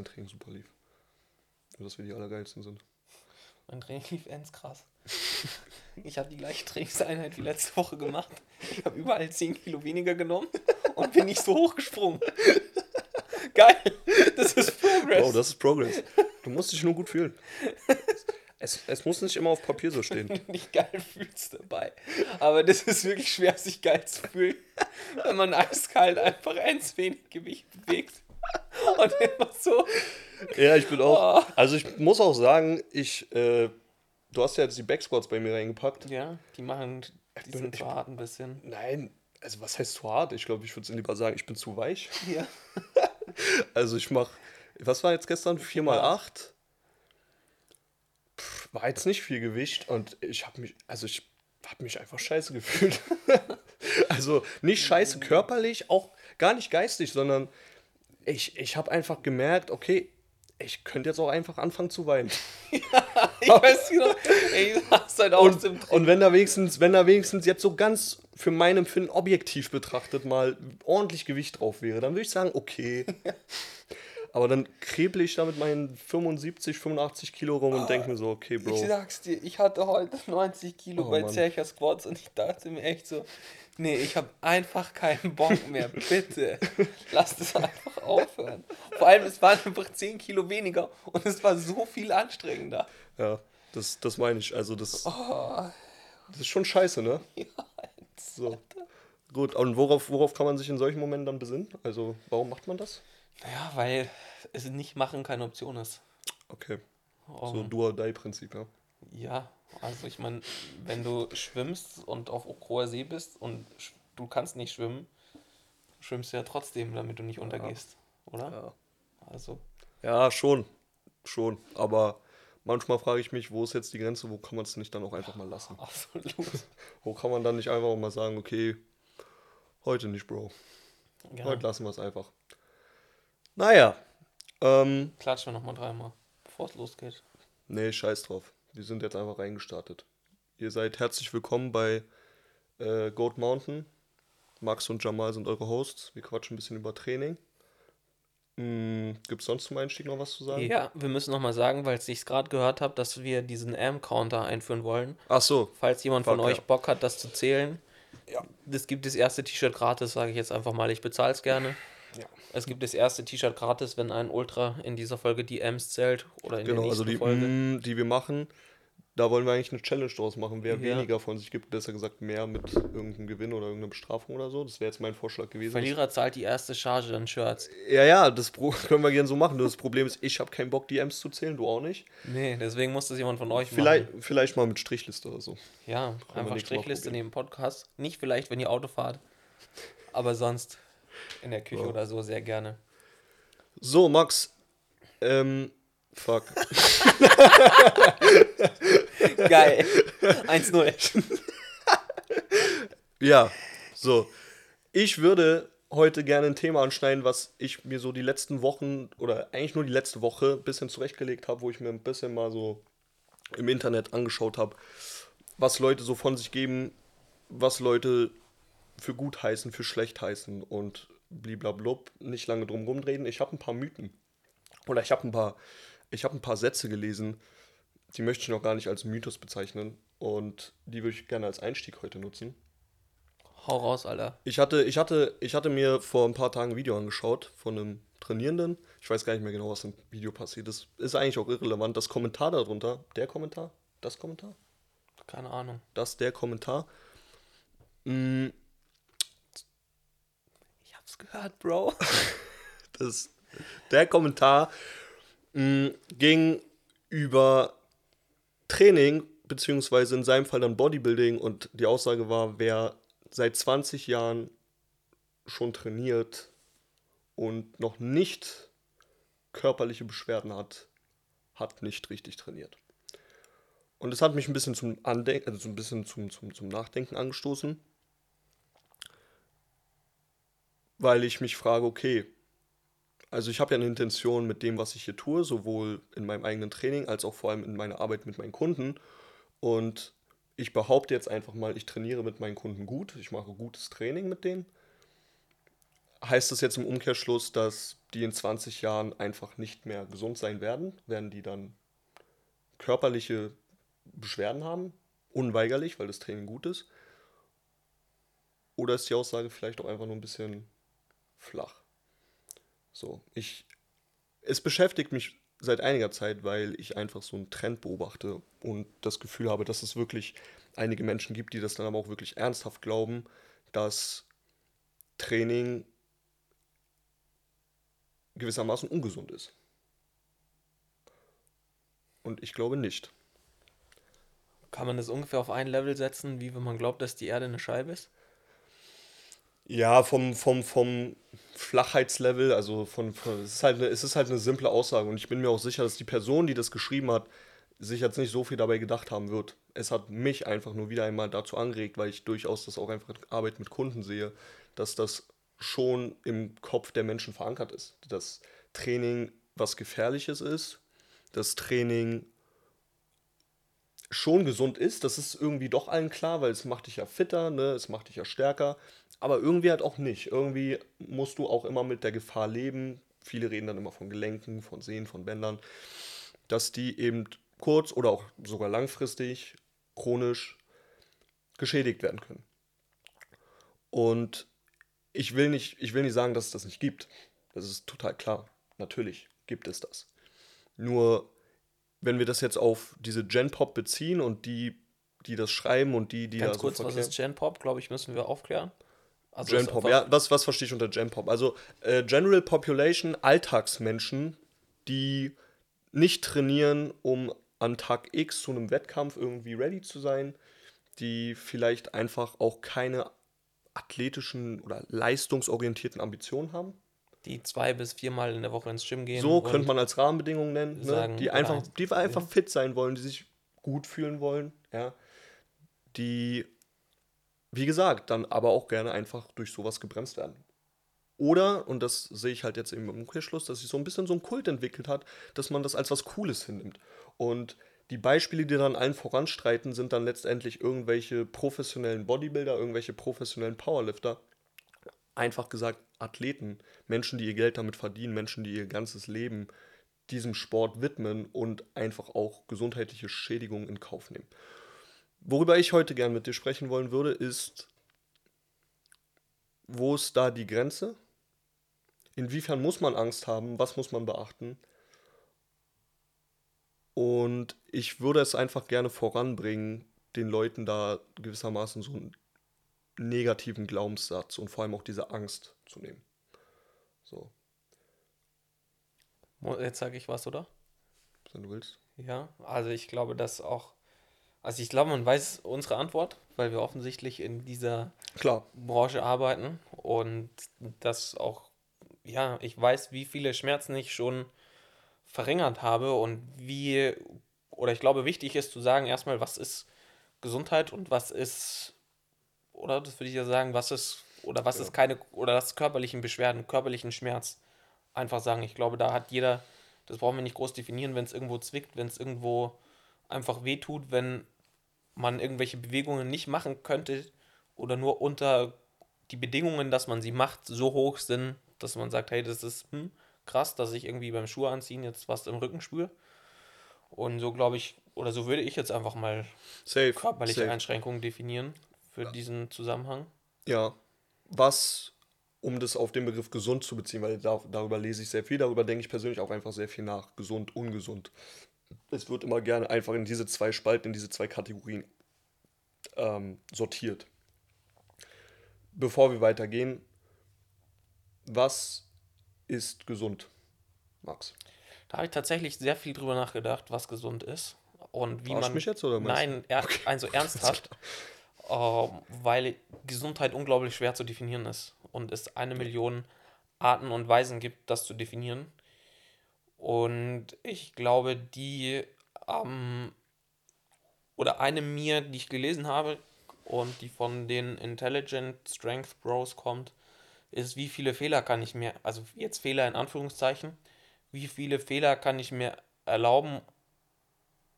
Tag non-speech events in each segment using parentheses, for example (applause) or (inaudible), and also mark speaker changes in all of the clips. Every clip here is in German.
Speaker 1: dein Training super lief. Und dass wir die Allergeilsten sind.
Speaker 2: Mein Training lief ends krass. Ich habe die gleiche Trainingseinheit wie letzte Woche gemacht. Ich habe überall 10 Kilo weniger genommen und bin nicht so hochgesprungen. Geil, das ist Progress.
Speaker 1: Wow, das ist Progress. Du musst dich nur gut fühlen. Es, es muss nicht immer auf Papier so stehen.
Speaker 2: nicht geil fühlst dabei. Aber das ist wirklich schwer, sich geil zu fühlen, wenn man eiskalt einfach eins wenig Gewicht bewegt. (laughs) Und immer so.
Speaker 1: Ja, ich bin auch.
Speaker 2: Oh.
Speaker 1: Also ich muss auch sagen, ich, äh, du hast ja jetzt die Backsquats bei mir reingepackt.
Speaker 2: Ja, die machen, die sind so hart ein bisschen.
Speaker 1: Nein, also was heißt zu hart? Ich glaube, ich würde lieber sagen, ich bin zu weich.
Speaker 2: Ja. (laughs)
Speaker 1: Also ich mache, was war jetzt gestern? 4 mal 8 War jetzt nicht viel Gewicht und ich habe mich, also ich habe mich einfach scheiße (laughs) gefühlt. also nicht scheiße körperlich, auch gar nicht geistig, sondern ich, ich habe einfach gemerkt, okay, ich könnte jetzt auch einfach anfangen zu weinen. (laughs)
Speaker 2: Ich weiß nicht noch, ey, du hast halt aus
Speaker 1: Und, und wenn da wenigstens, wenn da wenigstens jetzt so ganz für mein Empfinden objektiv betrachtet mal ordentlich Gewicht drauf wäre, dann würde ich sagen, okay. (laughs) Aber dann kreble ich da mit meinen 75, 85 Kilo rum und denke mir so, okay, Bro.
Speaker 2: Ich sag's dir, ich hatte heute 90 Kilo
Speaker 1: Oh,
Speaker 2: bei. Zercher Squats und ich dachte mir echt so, nee, ich habe einfach keinen Bock mehr, (laughs) bitte. Lass das einfach aufhören. Vor allem, es waren einfach 10 Kilo weniger und es war so viel anstrengender.
Speaker 1: Ja, das, das meine ich. Also das,
Speaker 2: Oh,
Speaker 1: das ist schon scheiße, ne?
Speaker 2: ja,
Speaker 1: So. Gut, und worauf, worauf kann man sich in solchen Momenten dann besinnen? Also, warum macht man das?
Speaker 2: Naja, weil es nicht machen keine Option ist.
Speaker 1: Okay, so
Speaker 2: Um,
Speaker 1: Do-or-Die-Prinzip, ja.
Speaker 2: Ja, also ich meine, wenn du schwimmst und auf hoher See bist und du kannst nicht schwimmen, schwimmst du ja trotzdem, damit du nicht untergehst, oder?
Speaker 1: Ja.
Speaker 2: Also,
Speaker 1: Ja, schon. Schon. Aber manchmal frage ich mich, wo ist jetzt die Grenze, wo kann man es nicht dann auch einfach mal lassen? (laughs)
Speaker 2: absolut. (laughs)
Speaker 1: Wo kann man dann nicht einfach mal sagen, okay, heute nicht, Bro.
Speaker 2: Ja,
Speaker 1: Heute lassen wir es einfach. Naja. Ähm,
Speaker 2: klatschen wir nochmal dreimal, bevor es losgeht.
Speaker 1: nee, scheiß drauf. Wir sind jetzt einfach reingestartet. Ihr seid herzlich willkommen bei äh, Goat Mountain. Max und Jamal sind eure Hosts. Wir quatschen ein bisschen über Training. Hm, Gibt es sonst zum Einstieg noch was zu sagen?
Speaker 2: Ja, wir müssen nochmal sagen, weil ich es gerade gehört habe, dass wir diesen AM-Counter einführen wollen.
Speaker 1: Ach so.
Speaker 2: Falls jemand von
Speaker 1: Fuck,
Speaker 2: euch
Speaker 1: ja.
Speaker 2: Bock hat, das zu zählen.
Speaker 1: Ja.
Speaker 2: Es gibt das erste T-Shirt gratis, sage ich jetzt einfach mal. Ich bezahle es gerne.
Speaker 1: Ja.
Speaker 2: Es gibt das erste T-Shirt gratis, wenn ein Ultra in dieser Folge die Ms zählt oder in
Speaker 1: Genau,
Speaker 2: der
Speaker 1: also
Speaker 2: nächsten
Speaker 1: die,
Speaker 2: Folge.
Speaker 1: mm, die wir machen, da wollen wir eigentlich eine Challenge draus machen. Wer
Speaker 2: Ja.
Speaker 1: weniger von sich gibt, besser gesagt mehr mit irgendeinem Gewinn oder irgendeiner Bestrafung oder so. Das wäre jetzt mein Vorschlag gewesen.
Speaker 2: Verlierer zahlt die erste Charge an Shirts.
Speaker 1: Ja, ja, das (laughs) können wir gerne so machen. Nur Das Problem ist, ich habe keinen Bock, die Ms zu zählen, du auch nicht.
Speaker 2: Nee, deswegen muss das jemand von euch
Speaker 1: Vielleicht,
Speaker 2: machen.
Speaker 1: vielleicht mal mit Strichliste oder so.
Speaker 2: Ja, einfach Strichliste neben Podcast. Nicht vielleicht, wenn ihr Auto fahrt, aber sonst in der Küche
Speaker 1: Ja.
Speaker 2: oder so sehr gerne.
Speaker 1: So, Max. Ähm, fuck. (laughs)
Speaker 2: Geil. 1-0. (laughs)
Speaker 1: Ja, so. Ich würde heute gerne ein Thema anschneiden, was ich mir so die letzten Wochen oder eigentlich nur die letzte Woche ein bisschen zurechtgelegt habe, wo ich mir ein bisschen mal so im Internet angeschaut habe, was Leute so von sich geben, was Leute für gut heißen, für schlecht heißen und bliblablub, nicht lange drum rumreden. Ich habe ein paar Mythen oder ich habe ein paar ich habe ein paar Sätze gelesen, die möchte ich noch gar nicht als Mythos bezeichnen und die würde ich gerne als Einstieg heute nutzen.
Speaker 2: Hau raus, Alter.
Speaker 1: Ich hatte, ich, hatte, ich hatte mir vor ein paar Tagen ein Video angeschaut von einem Trainierenden. Ich weiß gar nicht mehr genau, was im Video passiert ist. Ist eigentlich auch irrelevant. Das Kommentar darunter, der Kommentar, das Kommentar,
Speaker 2: Keine Ahnung.
Speaker 1: das, der Kommentar. Mm,
Speaker 2: Ich hab's gehört, Bro. (laughs)
Speaker 1: das, der Kommentar mm, ging über Training, beziehungsweise in seinem Fall dann Bodybuilding. Und die Aussage war, wer seit 20 Jahren schon trainiert und noch nicht körperliche Beschwerden hat, hat nicht richtig trainiert. Und es hat mich ein bisschen zum Andenken, also so ein bisschen zum, zum, zum Nachdenken angestoßen, weil ich mich frage, okay, also ich habe ja eine Intention mit dem, was ich hier tue, sowohl in meinem eigenen Training als auch vor allem in meiner Arbeit mit meinen Kunden. Und ich behaupte jetzt einfach mal, ich trainiere mit meinen Kunden gut, ich mache gutes Training mit denen. heißt das jetzt im Umkehrschluss, dass die in 20 Jahren einfach nicht mehr gesund sein werden? Werden die dann körperliche Beschwerden haben? Unweigerlich, weil das Training gut ist? Oder ist die Aussage vielleicht auch einfach nur ein bisschen flach? So, ich. Es beschäftigt mich seit einiger Zeit, weil ich einfach so einen Trend beobachte und das Gefühl habe, dass es wirklich einige Menschen gibt, die das dann aber auch wirklich ernsthaft glauben, dass Training gewissermaßen ungesund ist. Und ich glaube nicht.
Speaker 2: Kann man das ungefähr auf ein Level setzen, wie wenn man glaubt, dass die Erde eine Scheibe ist?
Speaker 1: Ja, vom, vom, vom Flachheitslevel, also von, von es, ist halt eine, es ist halt eine simple Aussage und ich bin mir auch sicher, dass die Person, die das geschrieben hat, sich jetzt nicht so viel dabei gedacht haben wird. Es hat mich einfach nur wieder einmal dazu angeregt, weil ich durchaus das auch einfach Arbeit mit Kunden sehe, dass das schon im Kopf der Menschen verankert ist. Das Training was Gefährliches ist, das Training schon gesund ist, das ist irgendwie doch allen klar, weil es macht dich ja fitter, ne? es macht dich ja stärker, aber irgendwie halt auch nicht. Irgendwie musst du auch immer mit der Gefahr leben. Viele reden dann immer von Gelenken, von Sehnen, von Bändern, dass die eben kurz oder auch sogar langfristig chronisch geschädigt werden können. Und ich will nicht, ich will nicht sagen, dass es das nicht gibt. Das ist total klar. Natürlich gibt es das. Nur, wenn wir das jetzt auf diese Gen-Pop beziehen und die, die das schreiben und die, die
Speaker 2: Ganz
Speaker 1: da
Speaker 2: kurz,
Speaker 1: so
Speaker 2: was ist Gen-Pop, glaube ich, müssen wir aufklären. Also
Speaker 1: Gen-Pop,
Speaker 2: einfach-
Speaker 1: ja, was, was verstehe ich unter Gen-Pop? Also äh, General Population, Alltagsmenschen, die nicht trainieren, um an Tag X zu einem Wettkampf irgendwie ready zu sein, die vielleicht einfach auch keine athletischen oder leistungsorientierten Ambitionen haben.
Speaker 2: die zwei bis viermal in der Woche ins Gym gehen.
Speaker 1: So könnte man als Rahmenbedingung nennen, ne? die einfach,
Speaker 2: ein-
Speaker 1: die einfach fit sein wollen, die sich gut fühlen wollen, ja, die, wie gesagt, dann aber auch gerne einfach durch sowas gebremst werden. Oder, und das sehe ich halt jetzt eben im Umkehrschluss, dass sich so ein bisschen so ein Kult entwickelt hat, dass man das als was Cooles hinnimmt. Und die Beispiele, die dann allen voranstreiten, sind dann letztendlich irgendwelche professionellen Bodybuilder, irgendwelche professionellen Powerlifter, einfach gesagt Athleten, Menschen, die ihr Geld damit verdienen, Menschen, die ihr ganzes Leben diesem Sport widmen und einfach auch gesundheitliche Schädigungen in Kauf nehmen. Worüber ich heute gern mit dir sprechen wollen würde, ist, wo ist da die Grenze? Inwiefern muss man Angst haben? Was muss man beachten? Und ich würde es einfach gerne voranbringen, den Leuten da gewissermaßen so einen negativen Glaubenssatz und vor allem auch diese Angst zu nehmen. So,
Speaker 2: Jetzt sage ich was, oder?
Speaker 1: wenn du willst.
Speaker 2: Ja, also ich glaube, dass auch. Also ich glaube, man weiß unsere Antwort, weil wir offensichtlich in dieser
Speaker 1: Klar,
Speaker 2: Branche arbeiten. Und das auch, ja, ich weiß, wie viele Schmerzen ich schon verringert habe und wie, oder ich glaube, wichtig ist zu sagen erstmal, was ist Gesundheit und was ist, oder das würde ich ja sagen, was ist, oder was ist keine, oder das körperlichen Beschwerden, körperlichen Schmerz. Einfach sagen, ich glaube, da hat jeder, das brauchen wir nicht groß definieren, wenn es irgendwo zwickt, wenn es irgendwo einfach wehtut, wenn man irgendwelche Bewegungen nicht machen könnte oder nur unter die Bedingungen, dass man sie macht, so hoch sind, dass man sagt, hey, das ist hm, krass, dass ich irgendwie beim Schuhe anziehen jetzt was im Rücken spüre. Und so glaube ich, oder so würde ich jetzt einfach mal
Speaker 1: safe.
Speaker 2: körperliche
Speaker 1: safe.
Speaker 2: Einschränkungen definieren für diesen Zusammenhang.
Speaker 1: Ja, was, um das auf den Begriff gesund zu beziehen, weil da, darüber lese ich sehr viel, darüber denke ich persönlich auch einfach sehr viel nach. Gesund, ungesund. Es wird immer gerne einfach in diese zwei Spalten, in diese zwei Kategorien ähm, sortiert. Bevor wir weitergehen, was ist gesund, Max?
Speaker 2: Da habe ich tatsächlich sehr viel drüber nachgedacht, was gesund ist. Und wie
Speaker 1: Verarscht
Speaker 2: man.
Speaker 1: mich jetzt, oder meinst
Speaker 2: Nein, er, also (laughs) ernsthaft. ähm, weil Gesundheit unglaublich schwer zu definieren ist. Und es eine Million Arten und Weisen gibt, das zu definieren. Und ich glaube, die ähm, oder eine mir, die ich gelesen habe und die von den Intelligent Strength Bros kommt, ist, wie viele Fehler kann ich mir, also jetzt Fehler in Anführungszeichen, wie viele Fehler kann ich mir erlauben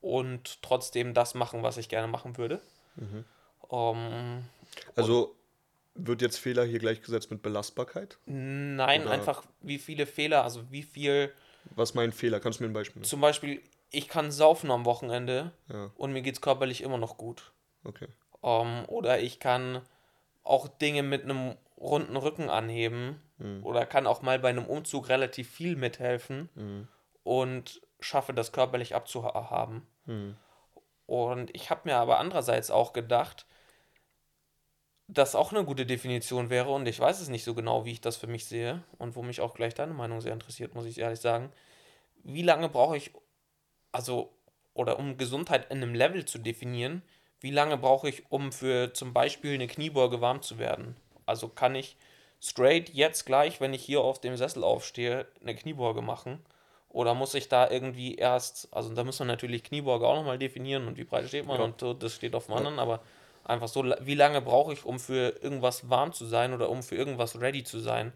Speaker 2: und trotzdem das machen, was ich gerne machen würde. Ähm,
Speaker 1: Also, Wird jetzt Fehler hier gleichgesetzt mit Belastbarkeit?
Speaker 2: Nein,
Speaker 1: Oder-
Speaker 2: einfach wie viele Fehler, also wie viel.
Speaker 1: Was mein Fehler? Kannst du mir ein Beispiel nennen?
Speaker 2: Zum Beispiel, ich kann saufen am Wochenende
Speaker 1: Ja,
Speaker 2: und mir geht's körperlich immer noch gut.
Speaker 1: okay.
Speaker 2: Ähm, oder ich kann auch Dinge mit einem runden Rücken anheben.
Speaker 1: Mhm.
Speaker 2: Oder kann auch mal bei einem Umzug relativ viel mithelfen
Speaker 1: Mhm.
Speaker 2: und schaffe das körperlich abzuhaben.
Speaker 1: Mhm.
Speaker 2: Und ich habe mir aber andererseits auch gedacht, dass auch eine gute Definition wäre, und ich weiß es nicht so genau, wie ich das für mich sehe, und wo mich auch gleich deine Meinung sehr interessiert, muss ich ehrlich sagen. Wie lange brauche ich, also, oder um Gesundheit in einem Level zu definieren, wie lange brauche ich, um für zum Beispiel eine Kniebeuge warm zu werden? Also kann ich straight jetzt gleich, wenn ich hier auf dem Sessel aufstehe, eine Kniebeuge machen? Oder muss ich da irgendwie erst, also da muss man natürlich Kniebeuge auch nochmal definieren und wie breit steht man
Speaker 1: Ja.
Speaker 2: und so, das steht auf dem anderen, aber einfach so, wie lange brauche ich, um für irgendwas warm zu sein oder um für irgendwas ready zu sein?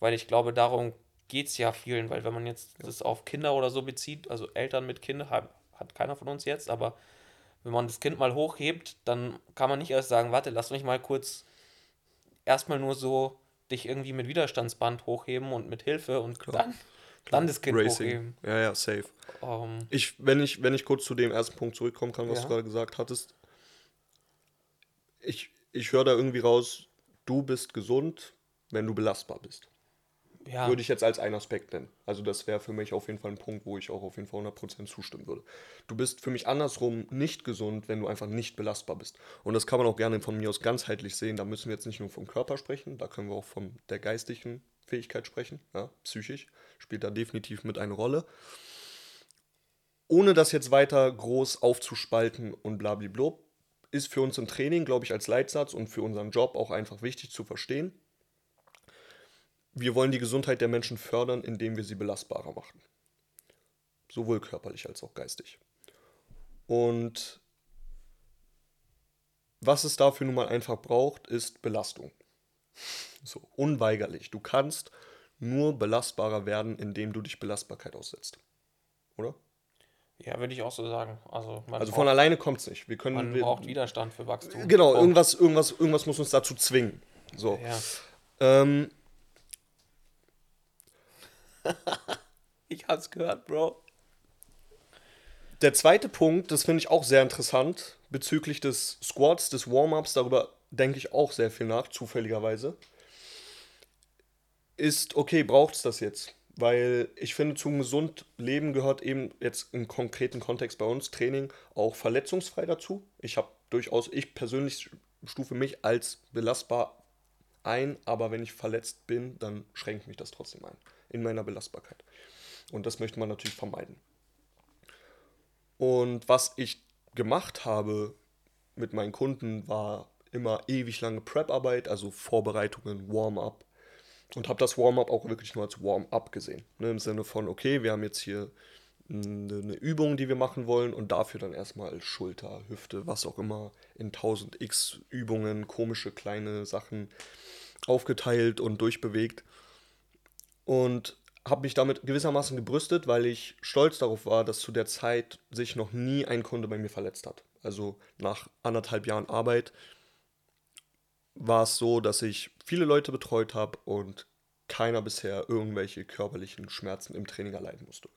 Speaker 2: Weil ich glaube, darum geht es ja vielen, weil wenn man jetzt das auf Kinder oder so bezieht, also Eltern mit Kindern, hat, hat keiner von uns jetzt, aber wenn man das Kind mal hochhebt, dann kann man nicht erst sagen, warte, lass mich mal kurz erstmal nur so dich irgendwie mit Widerstandsband hochheben und mit Hilfe und dann, dann das Kind hochheben.
Speaker 1: Ja, ja, safe.
Speaker 2: Ähm,
Speaker 1: Ich, wenn ich, wenn ich kurz zu dem ersten Punkt zurückkommen kann, was
Speaker 2: Ja.
Speaker 1: du gerade gesagt hattest. Ich, ich höre da irgendwie raus, du bist gesund, wenn du belastbar bist.
Speaker 2: ja,
Speaker 1: Würde ich jetzt als einen Aspekt nennen. Also das wäre für mich auf jeden Fall ein Punkt, wo ich auch auf jeden Fall 100% zustimmen würde. Du bist für mich andersrum nicht gesund, wenn du einfach nicht belastbar bist. Und das kann man auch gerne von mir aus ganzheitlich sehen. Da müssen wir jetzt nicht nur vom Körper sprechen, da können wir auch von der geistigen Fähigkeit sprechen. Ja, psychisch spielt da definitiv mit eine Rolle. Ohne das jetzt weiter groß aufzuspalten und blablabla, ist für uns im Training, glaube ich, als Leitsatz und für unseren Job auch einfach wichtig zu verstehen wir wollen die Gesundheit der Menschen fördern, indem wir sie belastbarer machen. Sowohl körperlich als auch geistig. Und was es dafür nun mal einfach braucht, ist Belastung. So, unweigerlich. Du kannst nur belastbarer werden, indem du dich Belastbarkeit aussetzt. Oder?
Speaker 2: Ja, würde ich auch so sagen. Also man,
Speaker 1: Also von
Speaker 2: braucht,
Speaker 1: alleine kommt es nicht. Wir können.
Speaker 2: man
Speaker 1: wir,
Speaker 2: braucht Widerstand für Wachstum.
Speaker 1: Genau,
Speaker 2: Punkt.
Speaker 1: irgendwas, irgendwas, irgendwas muss uns dazu zwingen. So.
Speaker 2: Ja.
Speaker 1: Ähm, (laughs)
Speaker 2: Ich hab's gehört, Bro.
Speaker 1: Der zweite Punkt, das finde ich auch sehr interessant, bezüglich des Squats, des Warm-ups, darüber denke ich auch sehr viel nach, zufälligerweise, ist, okay, braucht es das jetzt? Weil ich finde, zum gesund Leben gehört eben jetzt im konkreten Kontext bei uns Training auch verletzungsfrei dazu. Ich habe durchaus, ich persönlich stufe mich als belastbar ein, aber wenn ich verletzt bin, dann schränkt mich das trotzdem ein in meiner Belastbarkeit. Und das möchte man natürlich vermeiden. Und was ich gemacht habe mit meinen Kunden, war immer ewig lange Prep-Arbeit, also Vorbereitungen, Warm-up. Und habe das Warm-up auch wirklich nur als Warm-up gesehen. Ne, Im Sinne von, okay, wir haben jetzt hier eine, Übung, die wir machen wollen und dafür dann erstmal Schulter, Hüfte, was auch immer, in 1000 x Übungen, komische kleine Sachen aufgeteilt und durchbewegt. Und habe mich damit gewissermaßen gebrüstet, weil ich stolz darauf war, dass zu der Zeit sich noch nie ein Kunde bei mir verletzt hat. Also nach anderthalb Jahren Arbeit war es so, dass ich viele Leute betreut habe und keiner bisher irgendwelche körperlichen Schmerzen im Training erleiden musste.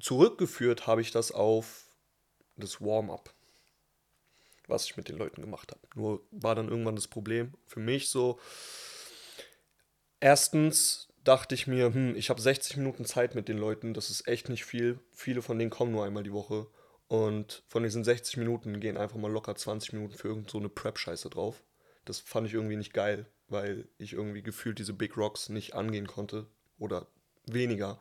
Speaker 1: Zurückgeführt habe ich das auf das Warm-up, was ich mit den Leuten gemacht habe. Nur war dann irgendwann das Problem für mich so, erstens dachte ich mir, hm, ich habe 60 Minuten Zeit mit den Leuten, das ist echt nicht viel. Viele von denen kommen nur einmal die Woche. Und von diesen 60 Minuten gehen einfach mal locker 20 Minuten für irgend so eine Prep-Scheiße drauf. Das fand ich irgendwie nicht geil, weil ich irgendwie gefühlt diese Big Rocks nicht angehen konnte. Oder weniger.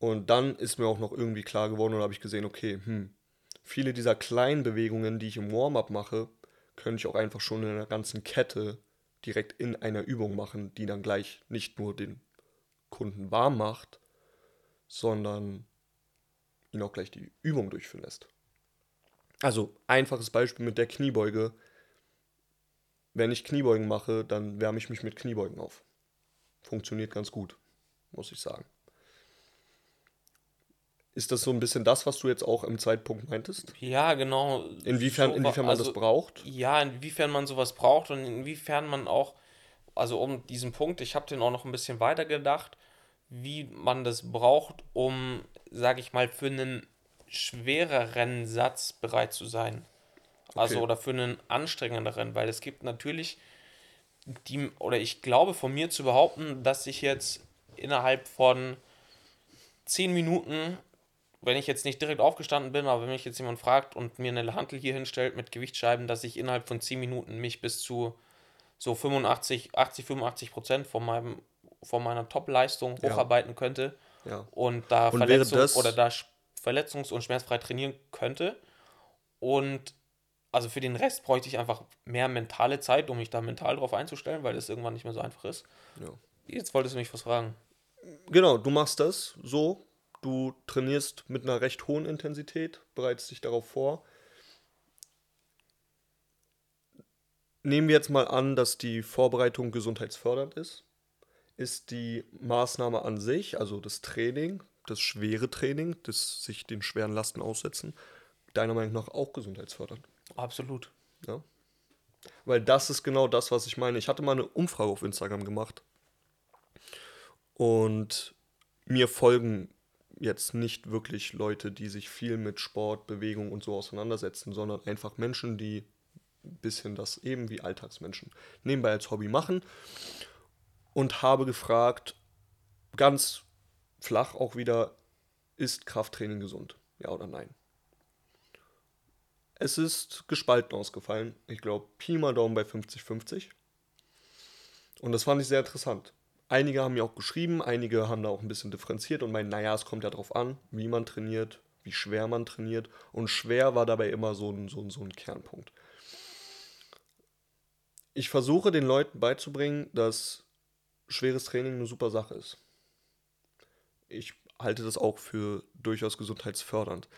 Speaker 1: Und dann ist mir auch noch irgendwie klar geworden und habe ich gesehen, okay, hm, viele dieser kleinen Bewegungen, die ich im Warm-up mache, könnte ich auch einfach schon in einer ganzen Kette direkt in einer Übung machen, die dann gleich nicht nur den Kunden warm macht, sondern ihn auch gleich die Übung durchführen lässt. Also einfaches Beispiel mit der Kniebeuge. Wenn ich Kniebeugen mache, dann wärme ich mich mit Kniebeugen auf. Funktioniert ganz gut, muss ich sagen. Ist das so ein bisschen das, was du jetzt auch im Zeitpunkt meintest?
Speaker 2: Ja, genau.
Speaker 1: Inwiefern,
Speaker 2: So,
Speaker 1: inwiefern man
Speaker 2: also,
Speaker 1: das braucht?
Speaker 2: Ja, inwiefern man sowas braucht und inwiefern man auch, also um diesen Punkt, ich habe den auch noch ein bisschen weiter gedacht, wie man das braucht, um, sage ich mal, für einen schwereren Satz bereit zu sein. Also
Speaker 1: Okay.
Speaker 2: oder für einen anstrengenderen, weil es gibt natürlich die, oder ich glaube von mir zu behaupten, dass ich jetzt innerhalb von 10 Minuten, wenn ich jetzt nicht direkt aufgestanden bin, aber wenn mich jetzt jemand fragt und mir eine Hantel hier hinstellt mit Gewichtsscheiben, dass ich innerhalb von 10 Minuten mich bis zu so 85, 80, 85 Prozent von meinem von meiner Top-Leistung hocharbeiten könnte
Speaker 1: Ja.
Speaker 2: und da
Speaker 1: Und wäre
Speaker 2: Verletzung
Speaker 1: das-
Speaker 2: oder da verletzungs- und schmerzfrei trainieren könnte. Und also für den Rest bräuchte ich einfach mehr mentale Zeit, um mich da mental drauf einzustellen, weil das irgendwann nicht mehr so einfach ist.
Speaker 1: Ja.
Speaker 2: Jetzt wolltest du mich was fragen.
Speaker 1: Genau, du machst das so. Du trainierst mit einer recht hohen Intensität, bereitest dich darauf vor. Nehmen wir jetzt mal an, dass die Vorbereitung gesundheitsfördernd ist. Ist die Maßnahme an sich, also das Training, das schwere Training, das sich den schweren Lasten aussetzen, deiner Meinung nach auch gesundheitsfördernd?
Speaker 2: Absolut.
Speaker 1: Ja. Weil das ist genau das, was ich meine. Ich hatte mal eine Umfrage auf Instagram gemacht. Und mir folgen jetzt nicht wirklich Leute, die sich viel mit Sport, Bewegung und so auseinandersetzen, sondern einfach Menschen, die ein bisschen das eben wie Alltagsmenschen nebenbei als Hobby machen. Und habe gefragt, ganz flach auch wieder, ist Krafttraining gesund? Ja oder nein? Es ist gespalten ausgefallen. Ich glaube, Pi mal Daumen bei 50-50. Und das fand ich sehr interessant. Einige haben mir auch geschrieben, einige haben da auch ein bisschen differenziert und meinen, naja, es kommt ja darauf an, wie man trainiert, wie schwer man trainiert. Und schwer war dabei immer so ein, so ein, so ein Kernpunkt. Ich versuche den Leuten beizubringen, dass schweres Training eine super Sache ist. Ich halte das auch für durchaus gesundheitsfördernd.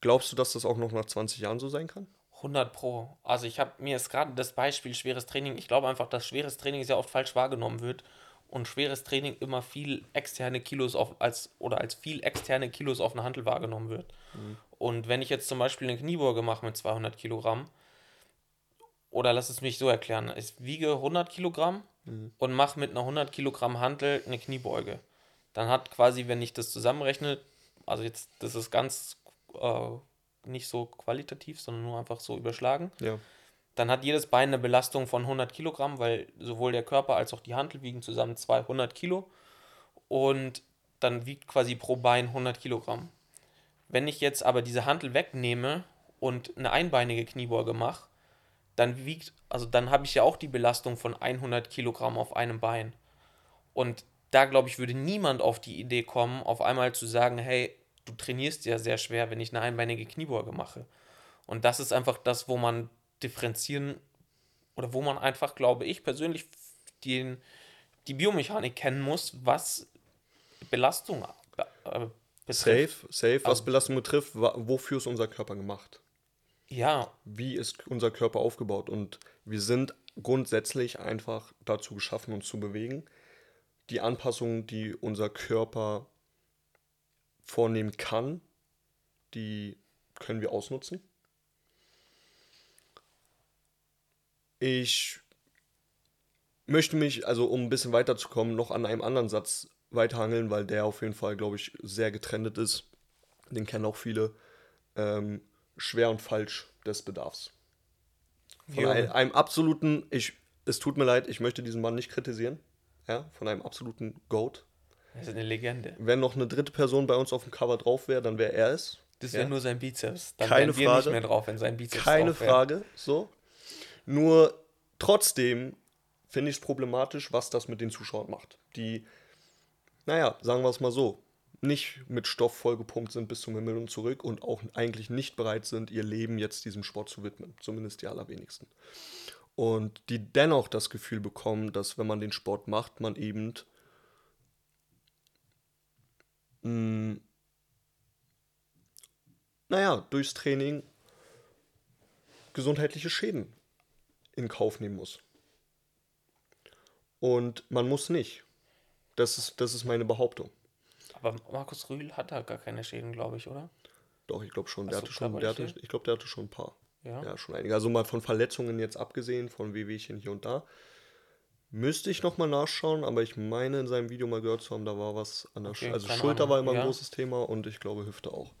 Speaker 1: Glaubst du, dass das auch noch nach 20 Jahren so sein kann?
Speaker 2: 100 Pro. Also ich habe mir jetzt gerade das Beispiel schweres Training, ich glaube einfach, dass schweres Training sehr oft falsch wahrgenommen wird und schweres Training immer viel externe Kilos auf als oder als viel externe Kilos auf eine Handel wahrgenommen wird. Und wenn ich jetzt zum Beispiel eine Kniebeuge mache mit 200 Kilogramm oder lass es mich so erklären, ich wiege 100 Kilogramm und mache mit einer 100 Kilogramm Hantel eine Kniebeuge. Dann hat quasi, wenn ich das zusammenrechne, also jetzt, das ist ganz äh, nicht so qualitativ, sondern nur einfach so überschlagen,
Speaker 1: Ja.
Speaker 2: dann hat jedes Bein eine Belastung von 100 Kilogramm, weil sowohl der Körper als auch die Hantel wiegen zusammen 200 Kilo und dann wiegt quasi pro Bein 100 Kilogramm. Wenn ich jetzt aber diese Hantel wegnehme und eine einbeinige Kniebeuge mache, dann wiegt, also dann habe ich ja auch die Belastung von 100 Kilogramm auf einem Bein. Und da, glaube ich, würde niemand auf die Idee kommen, auf einmal zu sagen, hey, du trainierst ja sehr schwer, wenn ich eine einbeinige Kniebeuge mache. Und das ist einfach das, wo man differenzieren oder wo man einfach, glaube ich, persönlich den, die Biomechanik kennen muss, was Belastung äh,
Speaker 1: Safe, safe. Was
Speaker 2: Also-
Speaker 1: Belastung betrifft, wofür ist unser Körper gemacht?
Speaker 2: Ja,
Speaker 1: Wie ist unser Körper aufgebaut? Und wir sind grundsätzlich einfach dazu geschaffen, uns zu bewegen. Die Anpassungen, die unser Körper vornehmen kann, die können wir ausnutzen. Ich möchte mich, also um ein bisschen weiterzukommen, noch an einem anderen Satz weiterhangeln, weil der auf jeden Fall, glaube ich, sehr getrennt ist. Den kennen auch viele. Ähm, schwer und falsch des Bedarfs. Von
Speaker 2: Ja.
Speaker 1: ein, einem absoluten, ich, es tut mir leid, ich möchte diesen Mann nicht kritisieren. Ja, von einem absoluten Goat.
Speaker 2: das ist eine Legende.
Speaker 1: Wenn noch eine dritte Person bei uns auf dem Cover drauf wäre, dann wäre er es.
Speaker 2: Das wäre
Speaker 1: Ja.
Speaker 2: nur sein Bizeps. Dann
Speaker 1: Keine
Speaker 2: wir
Speaker 1: Frage.
Speaker 2: nicht mehr drauf, wenn sein Bizeps
Speaker 1: Keine. Frage, so. Nur trotzdem finde ich es problematisch, was das mit den Zuschauern macht. Die, naja, sagen wir es mal so, nicht mit Stoff vollgepumpt sind bis zum Himmel und zurück und auch eigentlich nicht bereit sind, ihr Leben jetzt diesem Sport zu widmen. Zumindest die allerwenigsten. Und die dennoch das Gefühl bekommen, dass wenn man den Sport macht, man eben mh, naja, durchs Training gesundheitliche Schäden in Kauf nehmen muss. Und man muss nicht. Das ist, das ist meine Behauptung.
Speaker 2: Aber Markus Rühl hat da gar keine Schäden, glaube ich, oder?
Speaker 1: Doch, ich glaube schon. Der hatte schon, der hatte, ich glaube, der hatte schon ein paar.
Speaker 2: Ja.
Speaker 1: Ja, schon einige. Also mal von Verletzungen jetzt abgesehen, von Wehwehchen hier und da. Müsste ich nochmal nachschauen, aber ich meine in seinem Video mal gehört zu haben, da war was an der
Speaker 2: Okay,
Speaker 1: Sch Also Schulter
Speaker 2: Ahnung.
Speaker 1: war immer ein
Speaker 2: Ja.
Speaker 1: großes Thema und ich glaube Hüfte auch.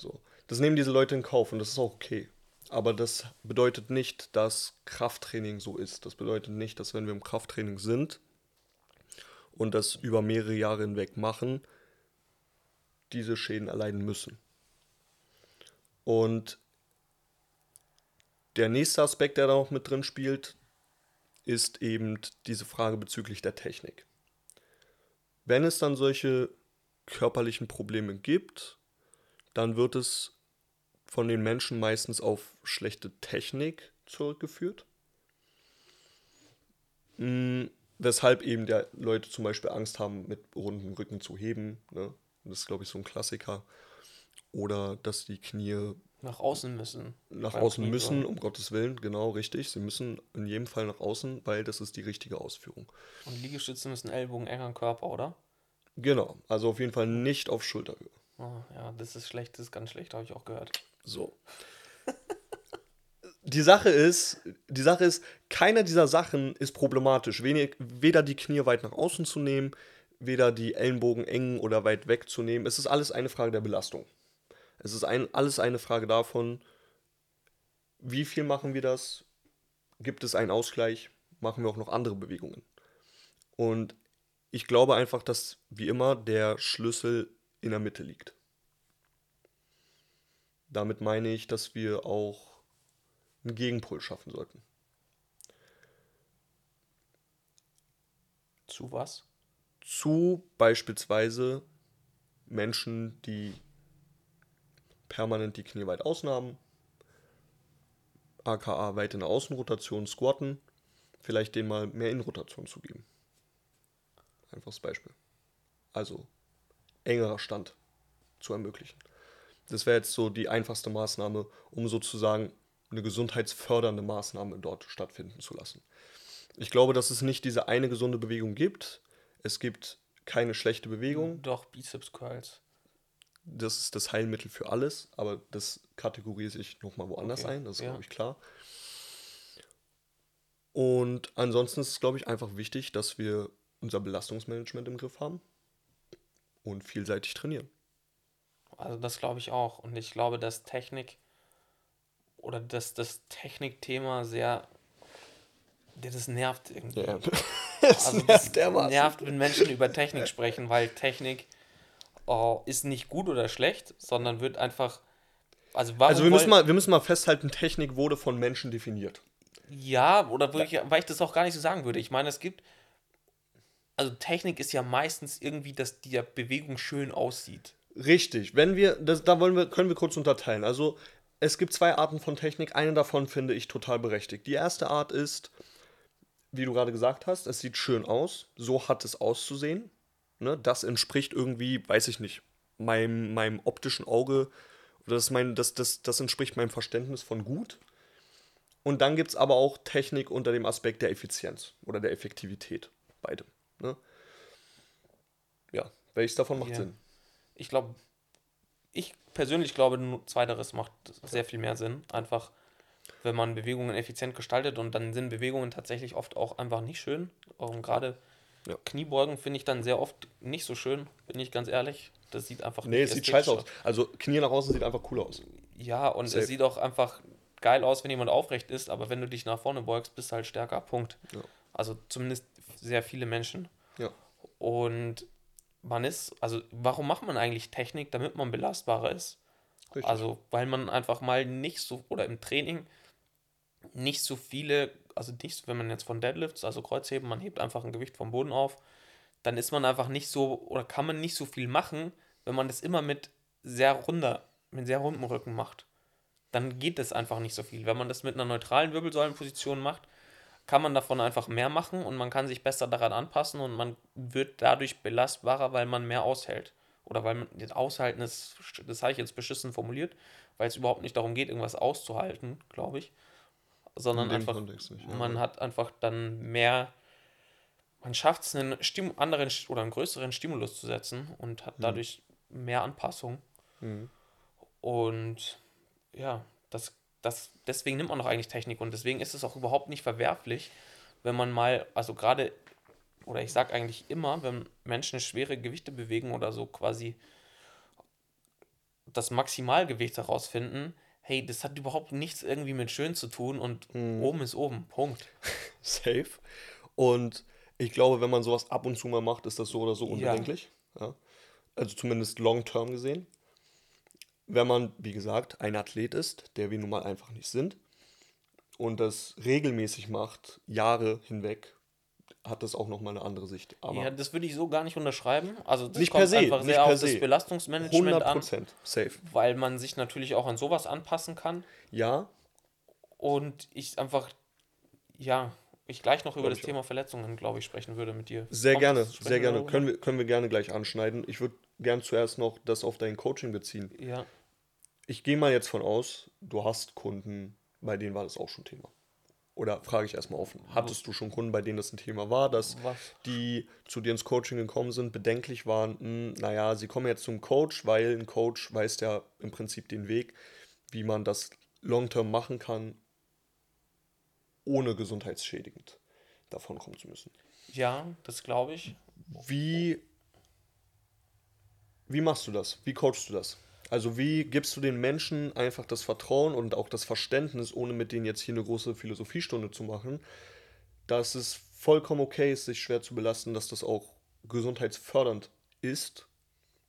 Speaker 1: So. Das nehmen diese Leute in Kauf und das ist auch okay. Aber das bedeutet nicht, dass Krafttraining so ist. Das bedeutet nicht, dass wenn wir im Krafttraining sind und das über mehrere Jahre hinweg machen, diese Schäden erleiden müssen. Und der nächste Aspekt, der da noch mit drin spielt, ist eben diese Frage bezüglich der Technik. Wenn es dann solche körperlichen Probleme gibt, dann wird es von den Menschen meistens auf schlechte Technik zurückgeführt. Weshalb eben der Leute zum Beispiel Angst haben, mit runden Rücken zu heben. Ne? Das ist, glaube ich, so ein Klassiker. Oder dass die Knie
Speaker 2: Nach außen müssen.
Speaker 1: nach außen
Speaker 2: Kniebeugen.
Speaker 1: müssen, um Gottes Willen, genau richtig. Sie müssen in jedem Fall nach außen, weil das ist die richtige Ausführung.
Speaker 2: Und Liegestütze müssen Ellbogen enger am Körper, oder?
Speaker 1: Genau, also auf jeden Fall nicht auf Schulterhöhe.
Speaker 2: Oh, ja, das ist schlecht, das ist ganz schlecht, habe ich auch gehört.
Speaker 1: So. Die Sache ist, die Sache ist, keine dieser Sachen ist problematisch. Wenig, weder die Knie weit nach außen zu nehmen, weder die Ellenbogen eng oder weit weg zu nehmen. Es ist alles eine Frage der Belastung. Es ist ein, alles eine Frage davon, wie viel machen wir das? Gibt es einen Ausgleich? Machen wir auch noch andere Bewegungen? Und ich glaube einfach, dass wie immer der Schlüssel in der Mitte liegt. Damit meine ich, dass wir auch einen Gegenpol schaffen sollten.
Speaker 2: Zu was?
Speaker 1: Zu beispielsweise Menschen, die permanent die Knie weit außen haben, aka weit in der Außenrotation squatten, vielleicht denen mal mehr Innenrotation zu geben. Einfaches Beispiel. Also engerer Stand zu ermöglichen. Das wäre jetzt so die einfachste Maßnahme, um sozusagen eine gesundheitsfördernde Maßnahme dort stattfinden zu lassen. Ich glaube, dass es nicht diese eine gesunde Bewegung gibt. Es gibt keine schlechte Bewegung.
Speaker 2: Doch, Bizeps Curls.
Speaker 1: Das ist das Heilmittel für alles, aber das kategorisiere ich nochmal woanders
Speaker 2: Okay,
Speaker 1: ein, das ist,
Speaker 2: ja.
Speaker 1: glaube ich, klar. Und ansonsten ist es, glaube ich, einfach wichtig, dass wir unser Belastungsmanagement im Griff haben und vielseitig trainieren.
Speaker 2: Also das glaube ich auch. Und ich glaube, dass Technik oder dass das Technikthema sehr, das nervt irgendwie. (laughs)
Speaker 1: das
Speaker 2: Also
Speaker 1: nervt
Speaker 2: das
Speaker 1: dermaßen.
Speaker 2: nervt, wenn Menschen über Technik sprechen, weil Technik oh, ist nicht gut oder schlecht, sondern wird einfach. Also, warum
Speaker 1: Also wir müssen, mal, wir müssen mal festhalten, Technik wurde von Menschen definiert.
Speaker 2: Ja, oder wirklich, weil ich das auch gar nicht so sagen würde. Ich meine, es gibt. Also Technik ist ja meistens irgendwie, dass die Bewegung schön aussieht.
Speaker 1: Richtig, wenn wir, das, da wollen wir, können wir kurz unterteilen. Also es gibt zwei Arten von Technik. Eine davon finde ich total berechtigt. Die erste Art ist, wie du gerade gesagt hast, es sieht schön aus. So hat es auszusehen. Ne? Das entspricht irgendwie, weiß ich nicht, meinem, meinem optischen Auge. Das, mein, das, das, das entspricht meinem Verständnis von gut. Und dann gibt es aber auch Technik unter dem Aspekt der Effizienz oder der Effektivität. Beide. Ne? Ja, welches davon macht
Speaker 2: Ja.
Speaker 1: Sinn?
Speaker 2: Ich glaube, ich persönlich glaube, nur zweiteres macht sehr viel mehr Sinn. Einfach, wenn man Bewegungen effizient gestaltet und dann sind Bewegungen tatsächlich oft auch einfach nicht schön. Und gerade
Speaker 1: Ja.
Speaker 2: Kniebeugen finde ich dann sehr oft nicht so schön, bin ich ganz ehrlich. Das sieht einfach
Speaker 1: Nee, es sieht scheiße aus. Also Knie nach außen sieht einfach cool aus.
Speaker 2: Ja, und
Speaker 1: Safe.
Speaker 2: es sieht auch einfach geil aus, wenn jemand aufrecht ist, aber wenn du dich nach vorne beugst, bist du halt stärker. Punkt.
Speaker 1: Ja.
Speaker 2: Also zumindest sehr viele Menschen.
Speaker 1: Ja.
Speaker 2: Und man ist, also warum macht man eigentlich Technik, damit man belastbarer ist?
Speaker 1: Richtig.
Speaker 2: Also, weil man einfach mal nicht so, oder im Training nicht so viele, also nicht, so, wenn man jetzt von Deadlifts, also Kreuzheben, man hebt einfach ein Gewicht vom Boden auf, dann ist man einfach nicht so, oder kann man nicht so viel machen, wenn man das immer mit sehr runder, mit sehr rundem Rücken macht. Dann geht das einfach nicht so viel. Wenn man das mit einer neutralen Wirbelsäulenposition macht, kann man davon einfach mehr machen und man kann sich besser daran anpassen und man wird dadurch belastbarer, weil man mehr aushält. Oder weil man das Aushalten ist, das habe ich jetzt beschissen formuliert, weil es überhaupt nicht darum geht, irgendwas auszuhalten, glaube ich. Sondern einfach,
Speaker 1: nicht, ja.
Speaker 2: man hat einfach dann mehr, man schafft es, einen Stim anderen oder einen größeren Stimulus zu setzen und hat dadurch mehr Anpassung. Und ja, das, das, deswegen nimmt man doch eigentlich Technik und deswegen ist es auch überhaupt nicht verwerflich, wenn man mal, also gerade, oder ich sage eigentlich immer, wenn Menschen schwere Gewichte bewegen oder so quasi das Maximalgewicht herausfinden, hey, das hat überhaupt nichts irgendwie mit schön zu tun und oben ist oben, Punkt. (laughs)
Speaker 1: Safe. Und ich glaube, wenn man sowas ab und zu mal macht, ist das so oder so unbedenklich. Ja. Also zumindest long term gesehen. Wenn man, wie gesagt, ein Athlet ist, der wir nun mal einfach nicht sind, und das regelmäßig macht, Jahre hinweg, hat das auch nochmal eine andere Sicht. Aber
Speaker 2: Ja, das würde ich so gar nicht unterschreiben. Also das
Speaker 1: Nicht
Speaker 2: kommt
Speaker 1: per se,
Speaker 2: einfach sehr auf das Belastungsmanagement
Speaker 1: 100
Speaker 2: an,
Speaker 1: Prozent safe.
Speaker 2: weil man sich natürlich auch an sowas anpassen kann.
Speaker 1: Ja,
Speaker 2: Und ich einfach, ja, ich gleich noch über das Thema Verletzungen, glaube ich, sprechen würde mit dir.
Speaker 1: Sehr
Speaker 2: Kommt
Speaker 1: gerne, sehr gerne.
Speaker 2: darüber?
Speaker 1: Können wir, können wir gerne gleich anschneiden. Ich würde gern zuerst noch das auf dein Coaching beziehen.
Speaker 2: Ja,
Speaker 1: Ich gehe mal jetzt von aus, du hast Kunden, bei denen war das auch schon Thema. Oder frage ich erstmal offen, hattest du schon Kunden, bei denen das ein Thema war, dass
Speaker 2: Was?
Speaker 1: die zu dir ins Coaching gekommen sind, bedenklich waren, hm, naja, sie kommen jetzt zum Coach, weil ein Coach weiß ja im Prinzip den Weg, wie man das long-term machen kann, ohne gesundheitsschädigend davon kommen zu müssen.
Speaker 2: ja, das glaube ich.
Speaker 1: Wie, wie machst du das? Wie coachst du das? Also wie gibst du den Menschen einfach das Vertrauen und auch das Verständnis, ohne mit denen jetzt hier eine große Philosophiestunde zu machen, dass es vollkommen okay ist, sich schwer zu belasten, dass das auch gesundheitsfördernd ist,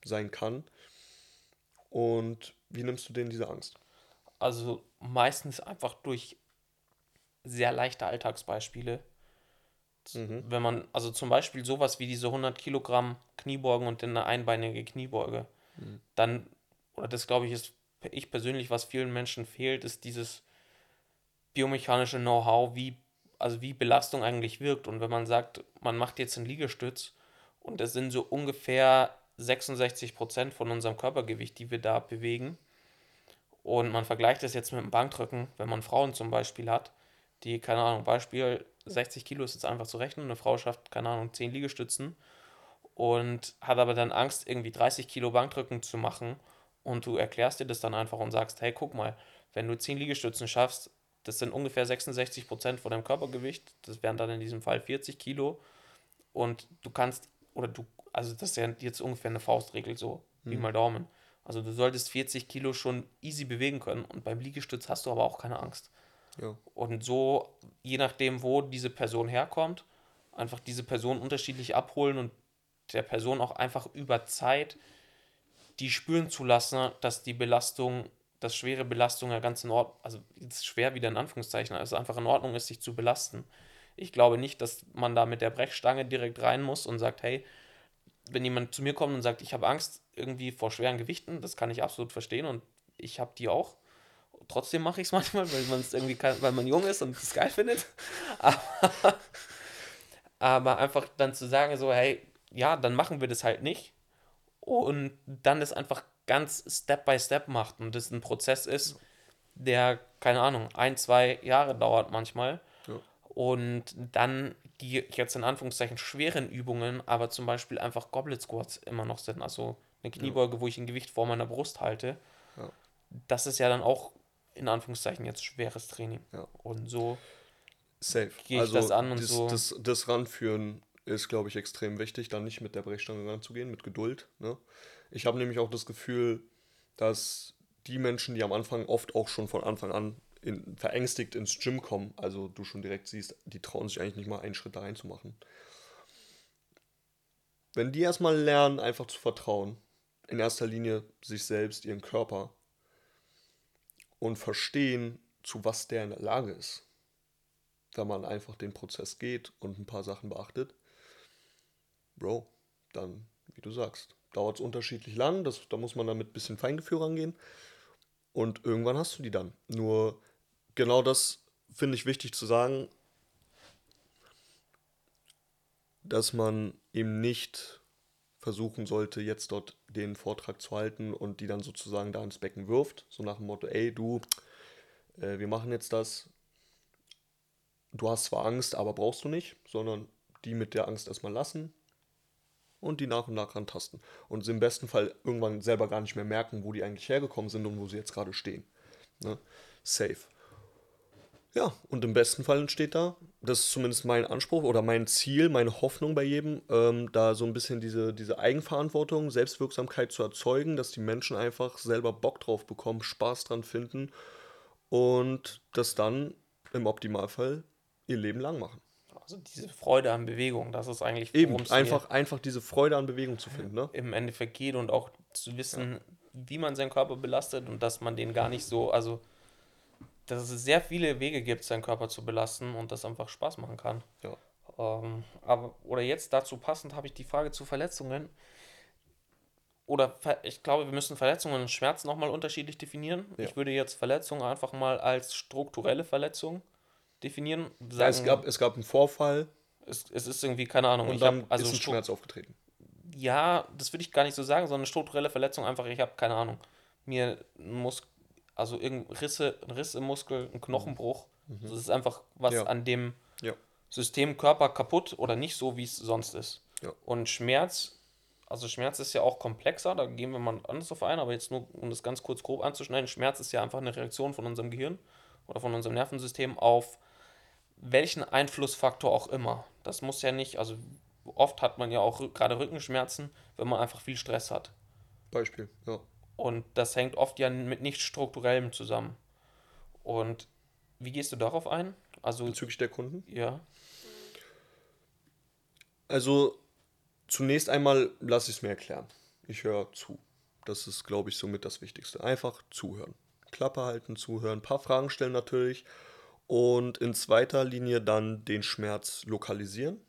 Speaker 1: sein kann. Und wie nimmst du denen diese Angst?
Speaker 2: Also meistens einfach durch sehr leichte Alltagsbeispiele.
Speaker 1: Mhm.
Speaker 2: Wenn man, also zum Beispiel sowas wie diese 100 Kilogramm Kniebeugen und dann eine einbeinige Kniebeuge,
Speaker 1: Mhm.
Speaker 2: dann, oder das glaube ich ist ich persönlich, was vielen Menschen fehlt, ist dieses biomechanische Know-how, wie, also wie Belastung eigentlich wirkt. Und wenn man sagt, man macht jetzt einen Liegestütz und das sind so ungefähr 66 Prozent von unserem Körpergewicht, die wir da bewegen, und man vergleicht das jetzt mit dem Bankdrücken, wenn man Frauen zum Beispiel hat, die, keine Ahnung, Beispiel 60 Kilo ist jetzt einfach zu rechnen, eine Frau schafft, keine Ahnung, 10 Liegestützen und hat aber dann Angst, irgendwie 30 Kilo Bankdrücken zu machen und du erklärst dir das dann einfach und sagst, hey, guck mal, wenn du 10 Liegestützen schaffst, das sind ungefähr 66 Prozent von deinem Körpergewicht, das wären dann in diesem Fall 40 Kilo und du kannst, oder du, also das ist ja jetzt ungefähr eine Faustregel so, wie mal Daumen. Also du solltest 40 Kilo schon easy bewegen können und beim Liegestütz hast du aber auch keine Angst.
Speaker 1: Ja.
Speaker 2: Und so, je nachdem, wo diese Person herkommt, einfach diese Person unterschiedlich abholen und der Person auch einfach über Zeit die spüren zu lassen, dass die Belastung, dass schwere Belastung ja ganz in Ordnung, also ist schwer wieder in Anführungszeichen, also einfach in Ordnung ist, sich zu belasten. Ich glaube nicht, dass man da mit der Brechstange direkt rein muss und sagt, hey, wenn jemand zu mir kommt und sagt, ich habe Angst irgendwie vor schweren Gewichten, das kann ich absolut verstehen und ich habe die auch. Trotzdem mache ich es (laughs) manchmal, weil man es irgendwie kann, weil man jung ist und es geil findet. (laughs) Aber, aber einfach dann zu sagen, so, hey, ja, dann machen wir das halt nicht. Und dann das einfach ganz Step by Step macht und das ein Prozess ist, der, keine Ahnung, ein, zwei Jahre dauert manchmal.
Speaker 1: Ja.
Speaker 2: Und dann die jetzt in Anführungszeichen schweren Übungen, aber zum Beispiel einfach Goblet Squats immer noch sind. Also eine Kniebeuge, wo ich ein Gewicht vor meiner Brust halte.
Speaker 1: Ja.
Speaker 2: Das ist ja dann auch in Anführungszeichen jetzt schweres Training.
Speaker 1: Ja.
Speaker 2: Und so
Speaker 1: Safe.
Speaker 2: Gehe ich das an und
Speaker 1: das,
Speaker 2: so.
Speaker 1: Das, das Ranführen ist, glaube ich, extrem wichtig, dann nicht mit der Brechstange ranzugehen, mit Geduld. Ne? Ich habe nämlich auch das Gefühl, dass die Menschen, die am Anfang oft auch schon von Anfang an in, verängstigt ins Gym kommen, also du schon direkt siehst, die trauen sich eigentlich nicht mal einen Schritt da reinzumachen. Wenn die erstmal lernen, einfach zu vertrauen, in erster Linie sich selbst, ihren Körper und verstehen, zu was der in der Lage ist, wenn man einfach den Prozess geht und ein paar Sachen beachtet, Bro, dann, wie du sagst, dauert es unterschiedlich lang, das, da muss man dann mit ein bisschen Feingefühl rangehen. Und irgendwann hast du die dann. Nur genau das finde ich wichtig zu sagen, dass man eben nicht versuchen sollte, jetzt dort den Vortrag zu halten und die dann sozusagen da ins Becken wirft, so nach dem Motto, ey du, äh, wir machen jetzt das, du hast zwar Angst, aber brauchst du nicht, sondern die mit der Angst erstmal lassen und die nach und nach rantasten. Und sie im besten Fall irgendwann selber gar nicht mehr merken, wo die eigentlich hergekommen sind und wo sie jetzt gerade stehen. Ne? Safe. Ja, und im besten Fall entsteht da, das ist zumindest mein Anspruch oder mein Ziel, meine Hoffnung bei jedem, ähm, da so ein bisschen diese, diese Eigenverantwortung, Selbstwirksamkeit zu erzeugen, dass die Menschen einfach selber Bock drauf bekommen, Spaß dran finden und das dann im Optimalfall ihr Leben lang machen.
Speaker 2: Also diese Freude an Bewegung, das ist eigentlich
Speaker 1: Eben, einfach, einfach diese Freude an Bewegung zu finden. Ne?
Speaker 2: im Endeffekt geht und auch zu wissen, wie man seinen Körper belastet und dass man den gar nicht so, also dass es sehr viele Wege gibt, seinen Körper zu belasten und das einfach Spaß machen kann.
Speaker 1: Ja.
Speaker 2: Ähm, aber, oder jetzt dazu passend habe ich die Frage zu Verletzungen. Oder ich glaube, wir müssen Verletzungen und Schmerz nochmal unterschiedlich definieren.
Speaker 1: Ja.
Speaker 2: Ich würde jetzt Verletzungen einfach mal als strukturelle Verletzung definieren.
Speaker 1: Ja, es,
Speaker 2: Sagen,
Speaker 1: gab, es gab einen Vorfall
Speaker 2: es, es ist irgendwie, keine Ahnung,
Speaker 1: und
Speaker 2: ich
Speaker 1: dann
Speaker 2: habe also
Speaker 1: ist ein Schmerz aufgetreten.
Speaker 2: ja, das würde ich gar nicht so sagen, sondern eine strukturelle Verletzung einfach, ich habe keine Ahnung, mir ein Mus also irgendein Risse, ein Riss im Muskel, ein Knochenbruch. Das ist einfach was
Speaker 1: Mhm. Ja.
Speaker 2: an dem
Speaker 1: Ja.
Speaker 2: System Körper kaputt oder nicht so, wie es sonst ist.
Speaker 1: Ja.
Speaker 2: Und Schmerz, also Schmerz ist ja auch komplexer, da gehen wir mal anders drauf ein, aber jetzt nur, um das ganz kurz grob anzuschneiden, Schmerz ist ja einfach eine Reaktion von unserem Gehirn oder von unserem Nervensystem auf welchen Einflussfaktor auch immer. Das muss ja nicht, also oft hat man ja auch gerade Rückenschmerzen, wenn man einfach viel Stress hat.
Speaker 1: Beispiel, ja.
Speaker 2: Und das hängt oft ja mit nicht strukturellem zusammen. Und wie gehst du darauf ein? Also,
Speaker 1: Bezüglich der Kunden.
Speaker 2: ja,
Speaker 1: Also zunächst einmal lasse ich es mir erklären. Ich höre zu. Das ist, glaube ich, somit das Wichtigste. Einfach zuhören. Klappe halten, zuhören, ein paar Fragen stellen natürlich. Und in zweiter Linie dann den Schmerz lokalisieren.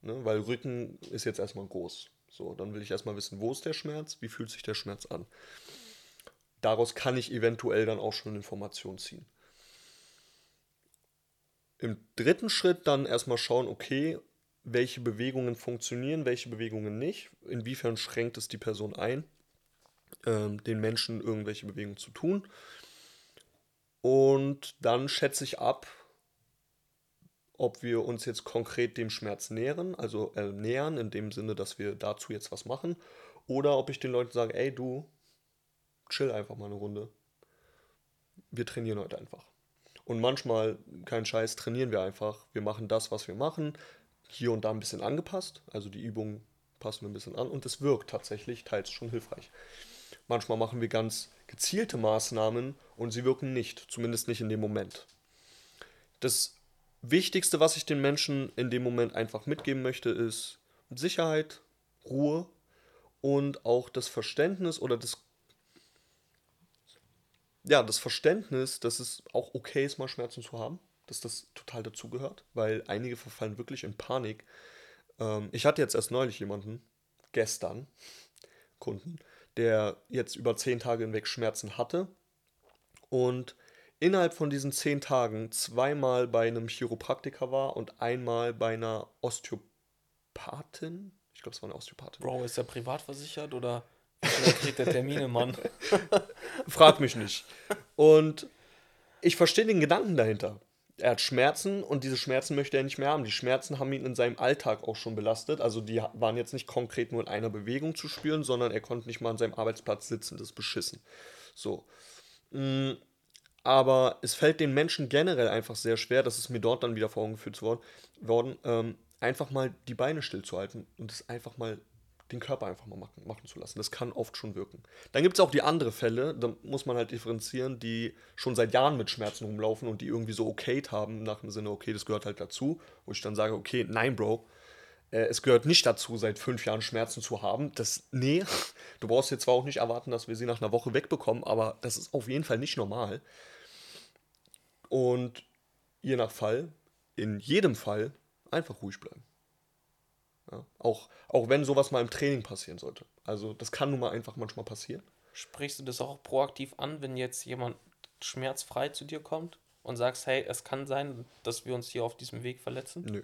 Speaker 1: Ne? Weil Rücken ist jetzt erstmal groß. So, dann will ich erstmal wissen, wo ist der Schmerz, wie fühlt sich der Schmerz an. Daraus kann ich eventuell dann auch schon Informationen ziehen. Im dritten Schritt dann erstmal schauen, okay, welche Bewegungen funktionieren, welche Bewegungen nicht, inwiefern schränkt es die Person ein, ähm, den Menschen irgendwelche Bewegungen zu tun. Und dann schätze ich ab, ob wir uns jetzt konkret dem Schmerz nähern, also äh, nähern, in dem Sinne, dass wir dazu jetzt was machen, oder ob ich den Leuten sage, ey du, chill einfach mal eine Runde. Wir trainieren heute einfach. Und manchmal, kein Scheiß, trainieren wir einfach. Wir machen das, was wir machen, hier und da ein bisschen angepasst. Also die Übungen passen wir ein bisschen an und es wirkt tatsächlich teils schon hilfreich. Manchmal machen wir ganz gezielte Maßnahmen und sie wirken nicht, zumindest nicht in dem Moment. Das Wichtigste, was ich den Menschen in dem Moment einfach mitgeben möchte, ist Sicherheit, Ruhe und auch das Verständnis oder das ja, das Verständnis, dass es auch okay ist, mal Schmerzen zu haben, dass das total dazugehört, weil einige verfallen wirklich in Panik. Ähm, ich hatte jetzt erst neulich jemanden, gestern, Kunden, der jetzt über zehn Tage hinweg Schmerzen hatte und innerhalb von diesen zehn Tagen zweimal bei einem Chiropraktiker war und einmal bei einer Osteopathin. Ich glaube, es war eine Osteopathin.
Speaker 2: Bro, ist er privat versichert oder kriegt der Termine, Mann? (laughs)
Speaker 1: Frag mich nicht. Und ich verstehe den Gedanken dahinter. Er hat Schmerzen und diese Schmerzen möchte er nicht mehr haben. Die Schmerzen haben ihn in seinem Alltag auch schon belastet. Also die waren jetzt nicht konkret nur in einer Bewegung zu spüren, sondern er konnte nicht mal an seinem Arbeitsplatz sitzen. Das ist beschissen. So. Mm, Aber es fällt den Menschen generell einfach sehr schwer, das ist mir dort dann wieder vor Augen geführt worden, worden ähm, einfach mal die Beine stillzuhalten und es einfach mal den Körper einfach mal machen, machen zu lassen. Das kann oft schon wirken. Dann gibt es auch die andere Fälle, da muss man halt differenzieren, die schon seit Jahren mit Schmerzen rumlaufen und die irgendwie so okay haben, nach dem Sinne, okay, das gehört halt dazu. Wo ich dann sage, okay, nein, Bro, äh, es gehört nicht dazu, seit fünf Jahren Schmerzen zu haben. Das, nee, du brauchst jetzt zwar auch nicht erwarten, dass wir sie nach einer Woche wegbekommen, aber das ist auf jeden Fall nicht normal. Und je nach Fall, in jedem Fall, einfach ruhig bleiben. Ja, auch, auch wenn sowas mal im Training passieren sollte. Also das kann nun mal einfach manchmal passieren.
Speaker 2: Sprichst du das auch proaktiv an, wenn jetzt jemand schmerzfrei zu dir kommt und sagst, hey, es kann sein, dass wir uns hier auf diesem Weg verletzen?
Speaker 1: Nö.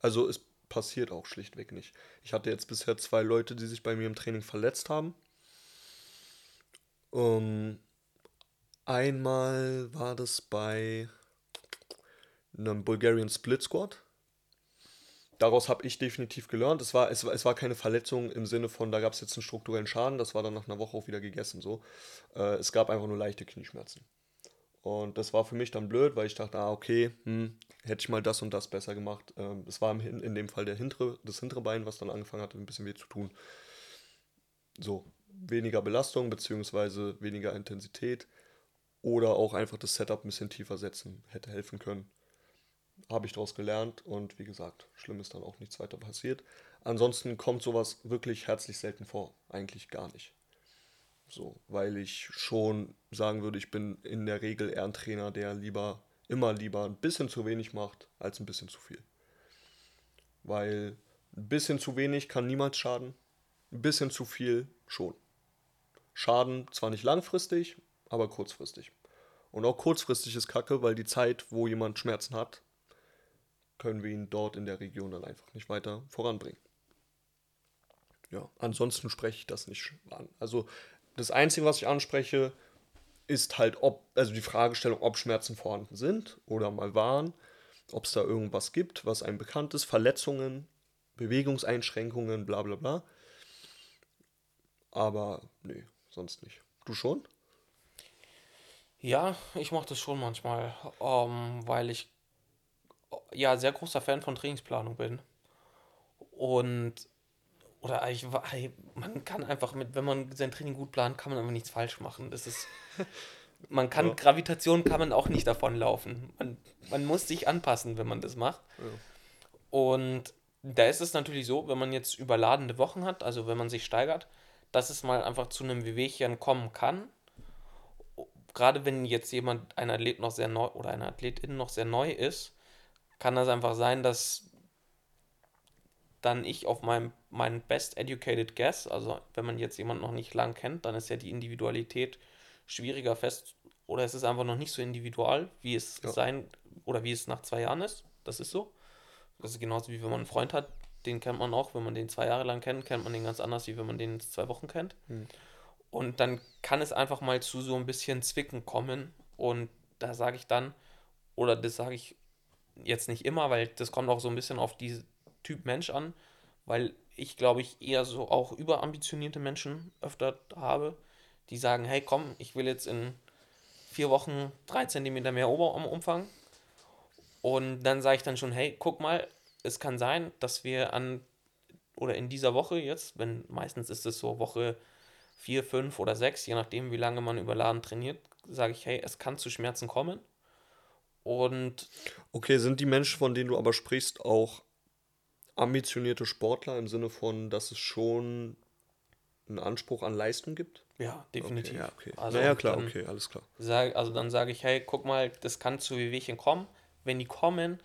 Speaker 1: Also es passiert auch schlichtweg nicht. Ich hatte jetzt bisher zwei Leute, die sich bei mir im Training verletzt haben. Ähm, einmal war das bei einem Bulgarian Split Squad. Daraus habe ich definitiv gelernt. Es war, es, es war keine Verletzung im Sinne von, da gab es jetzt einen strukturellen Schaden, das war dann nach einer Woche auch wieder gegessen. So. Äh, es gab einfach nur leichte Knieschmerzen. Und das war für mich dann blöd, weil ich dachte, ah, okay, hm, hätte ich mal das und das besser gemacht. Ähm, es war in, in dem Fall der hintere, das hintere Bein, was dann angefangen hatte, ein bisschen weh zu tun. So, weniger Belastung beziehungsweise weniger Intensität oder auch einfach das Setup ein bisschen tiefer setzen hätte helfen können habe ich daraus gelernt und wie gesagt, schlimm ist dann auch nichts weiter passiert. Ansonsten kommt sowas wirklich herzlich selten vor, eigentlich gar nicht. So, weil ich schon sagen würde, ich bin in der Regel eher ein Trainer, der lieber, immer lieber ein bisschen zu wenig macht, als ein bisschen zu viel. Weil ein bisschen zu wenig kann niemals schaden, ein bisschen zu viel schon. Schaden zwar nicht langfristig, aber kurzfristig. Und auch kurzfristig ist Kacke, weil die Zeit, wo jemand Schmerzen hat, können wir ihn dort in der Region dann einfach nicht weiter voranbringen. Ja, ansonsten spreche ich das nicht an. Also das Einzige, was ich anspreche, ist halt, ob, also die Fragestellung, ob Schmerzen vorhanden sind oder mal waren, ob es da irgendwas gibt, was einem bekannt ist, Verletzungen, Bewegungseinschränkungen, bla bla bla. Aber nee, sonst nicht. Du schon?
Speaker 2: Ja, ich mache das schon manchmal, ähm, weil ich ja sehr großer Fan von Trainingsplanung bin. Und oder ich, man kann einfach mit, wenn man sein Training gut plant, kann man einfach nichts falsch machen. Das ist, (laughs) man kann, ja. Gravitation kann man auch nicht davonlaufen. Man, man muss sich anpassen, wenn man das macht. Ja. Und da ist es natürlich so, wenn man jetzt überladene Wochen hat, also wenn man sich steigert, dass es mal einfach zu einem Wehwehchen kommen kann. Gerade wenn jetzt jemand, ein Athlet noch sehr neu oder eine Athletin noch sehr neu ist, kann das einfach sein, dass dann ich auf meinem mein best educated guess, also wenn man jetzt jemanden noch nicht lang kennt, dann ist ja die Individualität schwieriger fest oder es ist einfach noch nicht so individual, wie es ja. sein oder wie es nach zwei Jahren ist. Das ist so. Das ist genauso wie wenn man einen Freund hat, den kennt man auch, wenn man den zwei Jahre lang kennt, kennt man den ganz anders, wie wenn man den zwei Wochen kennt. Hm. Und dann kann es einfach mal zu so ein bisschen Zwicken kommen und da sage ich dann, oder das sage ich jetzt nicht immer, weil das kommt auch so ein bisschen auf diesen Typ Mensch an, weil ich glaube ich eher so auch überambitionierte Menschen öfter habe, die sagen, hey komm, ich will jetzt in vier Wochen drei Zentimeter mehr Oberarmumfang und dann sage ich dann schon, hey, guck mal, es kann sein, dass wir an oder in dieser Woche jetzt, wenn meistens ist es so Woche vier, fünf oder sechs, je nachdem, wie lange man überladen trainiert, sage ich, hey, es kann zu Schmerzen kommen. Und
Speaker 1: okay, sind die Menschen, von denen du aber sprichst, auch ambitionierte Sportler im Sinne von, dass es schon einen Anspruch an Leistung gibt?
Speaker 2: Ja, definitiv. Okay, ja,
Speaker 1: okay. Also naja, klar, okay, alles klar.
Speaker 2: Sag, also dann sage ich, hey, guck mal, das kann zu Wehwehchen kommen. Wenn die kommen,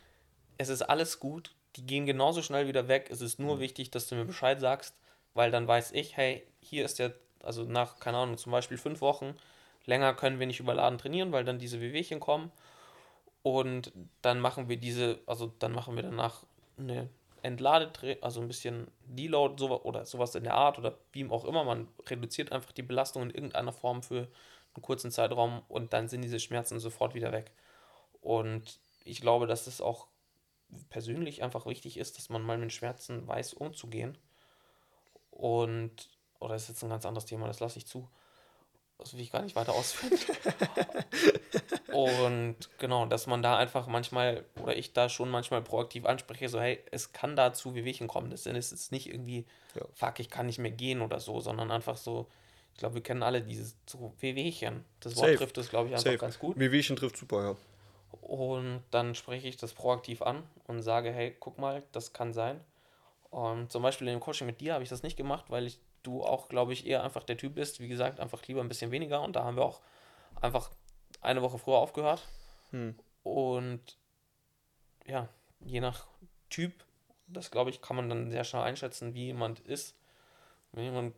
Speaker 2: es ist alles gut, die gehen genauso schnell wieder weg. Es ist nur mhm. wichtig, dass du mir Bescheid sagst, weil dann weiß ich, hey, hier ist der, also nach, keine Ahnung, zum Beispiel fünf Wochen, länger können wir nicht überladen trainieren, weil dann diese Wehwehchen kommen. Und dann machen wir diese, also dann machen wir danach eine Entlade, also ein bisschen Deload so, oder sowas in der Art oder wie auch immer. Man reduziert einfach die Belastung in irgendeiner Form für einen kurzen Zeitraum und dann sind diese Schmerzen sofort wieder weg. Und ich glaube, dass es auch persönlich einfach wichtig ist, dass man mal mit Schmerzen weiß, umzugehen. Und, oder das ist jetzt ein ganz anderes Thema, das lasse ich zu. Das will ich gar nicht weiter ausführen. (laughs) und genau, dass man da einfach manchmal, oder ich da schon manchmal proaktiv anspreche, so, hey, es kann da zu Wehwehchen kommen. Das ist jetzt nicht irgendwie, ja. fuck, ich kann nicht mehr gehen oder so, sondern einfach so, ich glaube, wir kennen alle dieses so Wehwehchen. Das Wort Safe. trifft das, glaube ich, einfach Safe. ganz gut.
Speaker 1: Wehwehchen trifft super, ja.
Speaker 2: Und dann spreche ich das proaktiv an und sage, hey, guck mal, das kann sein. Und zum Beispiel in dem Coaching mit dir habe ich das nicht gemacht, weil ich du auch, glaube ich, eher einfach der Typ bist, wie gesagt, einfach lieber ein bisschen weniger. Und da haben wir auch einfach eine Woche früher aufgehört. Hm. Und ja, je nach Typ, das glaube ich, kann man dann sehr schnell einschätzen, wie jemand ist. Wenn jemand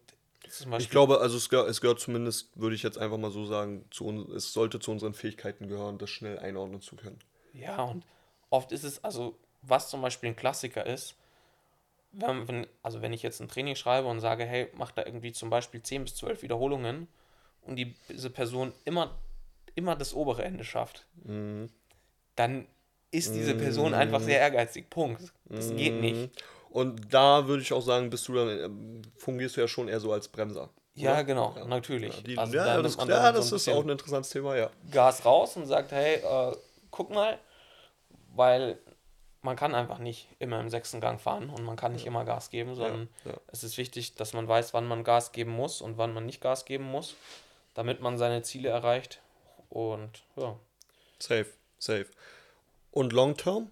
Speaker 1: ich glaube, also es gehört, es gehört zumindest, würde ich jetzt einfach mal so sagen, zu uns, es sollte zu unseren Fähigkeiten gehören, das schnell einordnen zu können.
Speaker 2: Ja, und oft ist es, also was zum Beispiel ein Klassiker ist, wenn, also wenn ich jetzt ein Training schreibe und sage, hey, mach da irgendwie zum Beispiel 10 bis 12 Wiederholungen und die, diese Person immer, immer das obere Ende schafft, mhm. dann ist diese Person einfach sehr ehrgeizig. Punkt. Das geht nicht.
Speaker 1: Mhm. Und da würde ich auch sagen, bist du dann, ähm, fungierst du ja schon eher so als Bremser.
Speaker 2: Ja,
Speaker 1: oder?
Speaker 2: genau, natürlich.
Speaker 1: Ja, die,
Speaker 2: Also
Speaker 1: ja,
Speaker 2: da
Speaker 1: das, ja, das
Speaker 2: so
Speaker 1: ist auch ein interessantes Thema, ja.
Speaker 2: Gas raus und sagt, hey, äh, guck mal, weil man kann einfach nicht immer im sechsten Gang fahren und man kann nicht immer Gas geben, sondern
Speaker 1: ja.
Speaker 2: es ist wichtig, dass man weiß, wann man Gas geben muss und wann man nicht Gas geben muss, damit man seine Ziele erreicht. Und ja,
Speaker 1: Safe, safe. Und long term,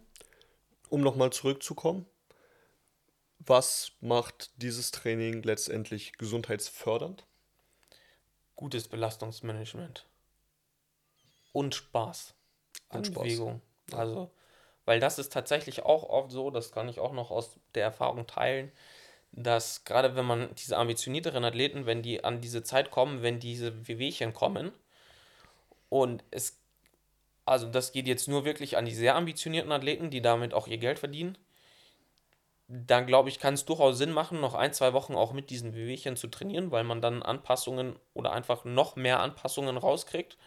Speaker 1: um nochmal zurückzukommen, was macht dieses Training letztendlich gesundheitsfördernd?
Speaker 2: gutes Belastungsmanagement und Spaß an
Speaker 1: Und Spaß.
Speaker 2: Bewegung. Also, weil das ist tatsächlich auch oft so, das kann ich auch noch aus der Erfahrung teilen, dass gerade wenn man diese ambitionierteren Athleten, wenn die an diese Zeit kommen, wenn diese Wehwehchen kommen und es, also das geht jetzt nur wirklich an die sehr ambitionierten Athleten, die damit auch ihr Geld verdienen, dann glaube ich, kann es durchaus Sinn machen, noch ein, zwei Wochen auch mit diesen Wehwehchen zu trainieren, weil man dann Anpassungen oder einfach noch mehr Anpassungen rauskriegt.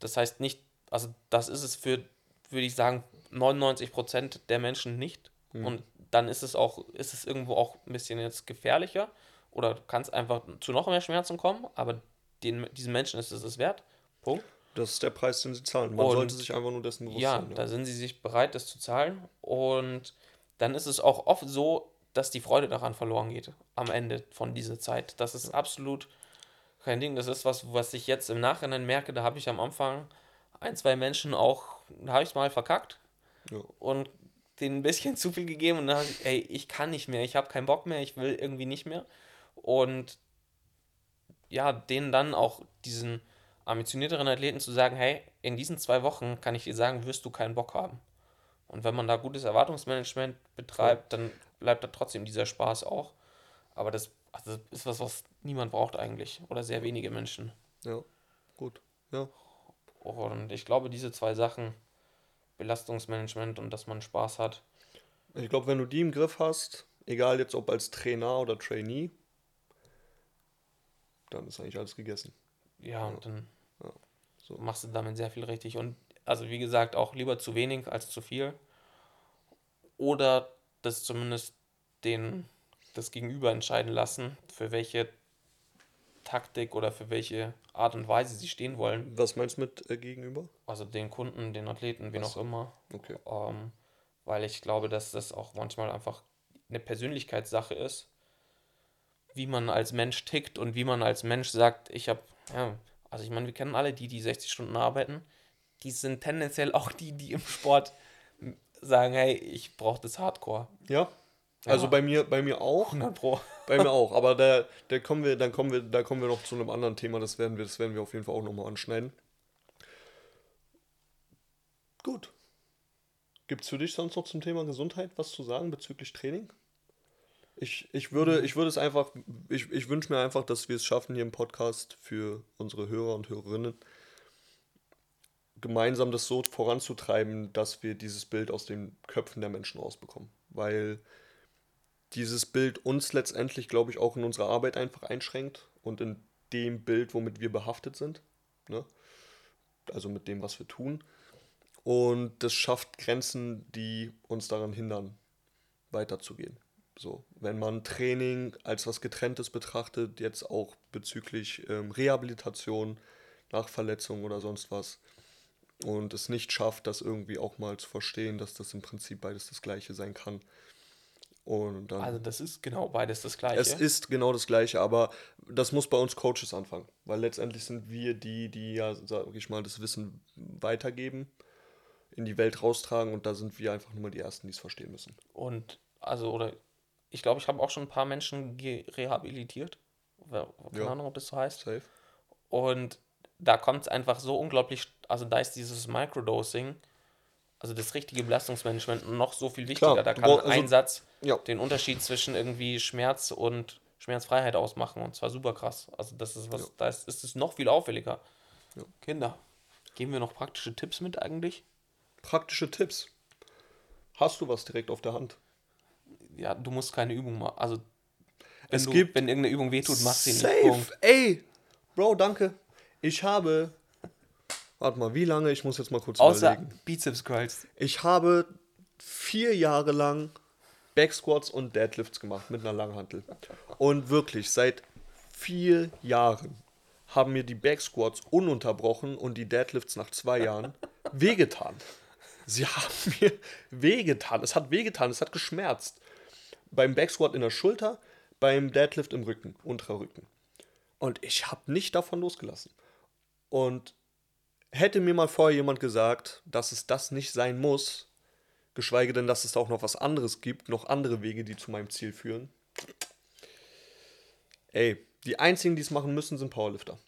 Speaker 2: Das heißt nicht, also das ist es für, würde ich sagen, 99% der Menschen nicht. Und dann ist es auch, ist es irgendwo auch ein bisschen jetzt gefährlicher oder kann es einfach zu noch mehr Schmerzen kommen, aber den, diesen Menschen ist es es wert. Punkt.
Speaker 1: Das ist der Preis, den sie zahlen. Man
Speaker 2: Und-
Speaker 1: sollte sich einfach nur dessen bewusst
Speaker 2: Ja,
Speaker 1: sein.
Speaker 2: da sind sie sich bereit, das zu zahlen. Und dann ist es auch oft so, dass die Freude daran verloren geht am Ende von dieser Zeit. Das ist absolut kein Ding. Das ist was, was ich jetzt im Nachhinein merke. Da habe ich am Anfang ein, zwei Menschen auch, da habe ich es mal verkackt
Speaker 1: Ja.
Speaker 2: und denen ein bisschen (laughs) zu viel gegeben und dann habe ich, ey, ich kann nicht mehr, ich habe keinen Bock mehr, ich will irgendwie nicht mehr. Und ja, denen dann auch diesen ambitionierteren Athleten zu sagen, hey, in diesen zwei Wochen kann ich dir sagen, wirst du keinen Bock haben. Und wenn man da gutes Erwartungsmanagement betreibt, dann bleibt da trotzdem dieser Spaß auch. Aber das, also das ist was, was niemand braucht eigentlich. Oder sehr wenige Menschen.
Speaker 1: Ja, gut. Ja.
Speaker 2: Und ich glaube, diese zwei Sachen, Belastungsmanagement und dass man Spaß hat,
Speaker 1: Ich glaube, wenn du die im Griff hast, egal jetzt ob als Trainer oder Trainee, dann ist eigentlich alles gegessen.
Speaker 2: ja, und dann
Speaker 1: Ja, so.
Speaker 2: machst du damit sehr viel richtig. Und also wie gesagt, auch lieber zu wenig als zu viel. Oder das zumindest den, das Gegenüber entscheiden lassen, für welche Taktik oder für welche Art und Weise sie stehen wollen.
Speaker 1: Was meinst du mit äh, gegenüber?
Speaker 2: Also den Kunden, den Athleten, wen auch immer.
Speaker 1: Okay.
Speaker 2: Ähm, weil ich glaube, dass das auch manchmal einfach eine Persönlichkeitssache ist, wie man als Mensch tickt und wie man als Mensch sagt, ich habe, ja, also ich meine, wir kennen alle die, die 60 Stunden arbeiten, die sind tendenziell auch die, die im Sport sagen, hey, ich brauche das Hardcore.
Speaker 1: Ja. Also bei mir, bei mir auch. (laughs)
Speaker 2: 100 Pro.
Speaker 1: Bei mir auch. Aber da, da kommen wir, dann kommen wir, da kommen wir noch zu einem anderen Thema. Das werden wir, das werden wir auf jeden Fall auch nochmal anschneiden. Gut. Gibt es für dich sonst noch zum Thema Gesundheit was zu sagen bezüglich Training? Ich, ich, würde, ich würde es einfach, ich, ich wünsche mir einfach, dass wir es schaffen, hier im Podcast für unsere Hörer und Hörerinnen gemeinsam das so voranzutreiben, dass wir dieses Bild aus den Köpfen der Menschen rausbekommen. Weil dieses Bild uns letztendlich, glaube ich, auch in unserer Arbeit einfach einschränkt und in dem Bild, womit wir behaftet sind. Ne? Also mit dem, was wir tun. Und das schafft Grenzen, die uns daran hindern, weiterzugehen. So, wenn man Training als was Getrenntes betrachtet, jetzt auch bezüglich ähm, Rehabilitation nach Verletzungen oder sonst was, und es nicht schafft, das irgendwie auch mal zu verstehen, dass das im Prinzip beides das Gleiche sein kann. Und dann
Speaker 2: Also das ist genau beides das Gleiche.
Speaker 1: es ist genau das Gleiche, aber das muss bei uns Coaches anfangen, weil letztendlich sind wir die, die ja, sag ich mal, das Wissen weitergeben, in die Welt raustragen und da sind wir einfach nur mal die Ersten, die es verstehen müssen.
Speaker 2: Und also, oder ich glaube, ich habe auch schon ein paar Menschen rehabilitiert. Keine
Speaker 1: Ja.
Speaker 2: Ahnung, ob das so heißt.
Speaker 1: Safe.
Speaker 2: Und da kommt es einfach so unglaublich, also da ist dieses Microdosing, also das richtige Belastungsmanagement noch so viel wichtiger.
Speaker 1: Klar,
Speaker 2: da kann
Speaker 1: brauch- also-
Speaker 2: ein Satz
Speaker 1: Ja.
Speaker 2: den Unterschied zwischen irgendwie Schmerz und Schmerzfreiheit ausmachen und zwar super krass. Also das ist was,
Speaker 1: Ja.
Speaker 2: da ist, ist es noch viel auffälliger.
Speaker 1: Ja.
Speaker 2: Kinder, geben wir noch praktische Tipps mit eigentlich?
Speaker 1: Praktische Tipps. Hast du was direkt auf der Hand?
Speaker 2: Ja, du musst keine Übung machen. Also wenn,
Speaker 1: Es
Speaker 2: du,
Speaker 1: gibt-
Speaker 2: wenn irgendeine Übung wehtut, mach sie nicht.
Speaker 1: Safe. Ey, Bro, danke. Ich habe Warte mal, wie lange? Ich muss jetzt mal kurz
Speaker 2: Außer
Speaker 1: überlegen.
Speaker 2: Bizeps Curls.
Speaker 1: Ich habe vier Jahre lang Backsquats und Deadlifts gemacht mit einer Langhantel. Und wirklich, seit vier Jahren haben mir die Backsquats ununterbrochen und die Deadlifts nach zwei Jahren (laughs) wehgetan. Sie haben mir wehgetan. Es hat wehgetan, es hat geschmerzt. Beim Backsquat in der Schulter, beim Deadlift im Rücken, unterer Rücken. Und ich habe nicht davon losgelassen. Und hätte mir mal vorher jemand gesagt, dass es das nicht sein muss, geschweige denn, dass es da auch noch was anderes gibt, noch andere Wege, die zu meinem Ziel führen. Ey, die einzigen, die es machen müssen, sind Powerlifter.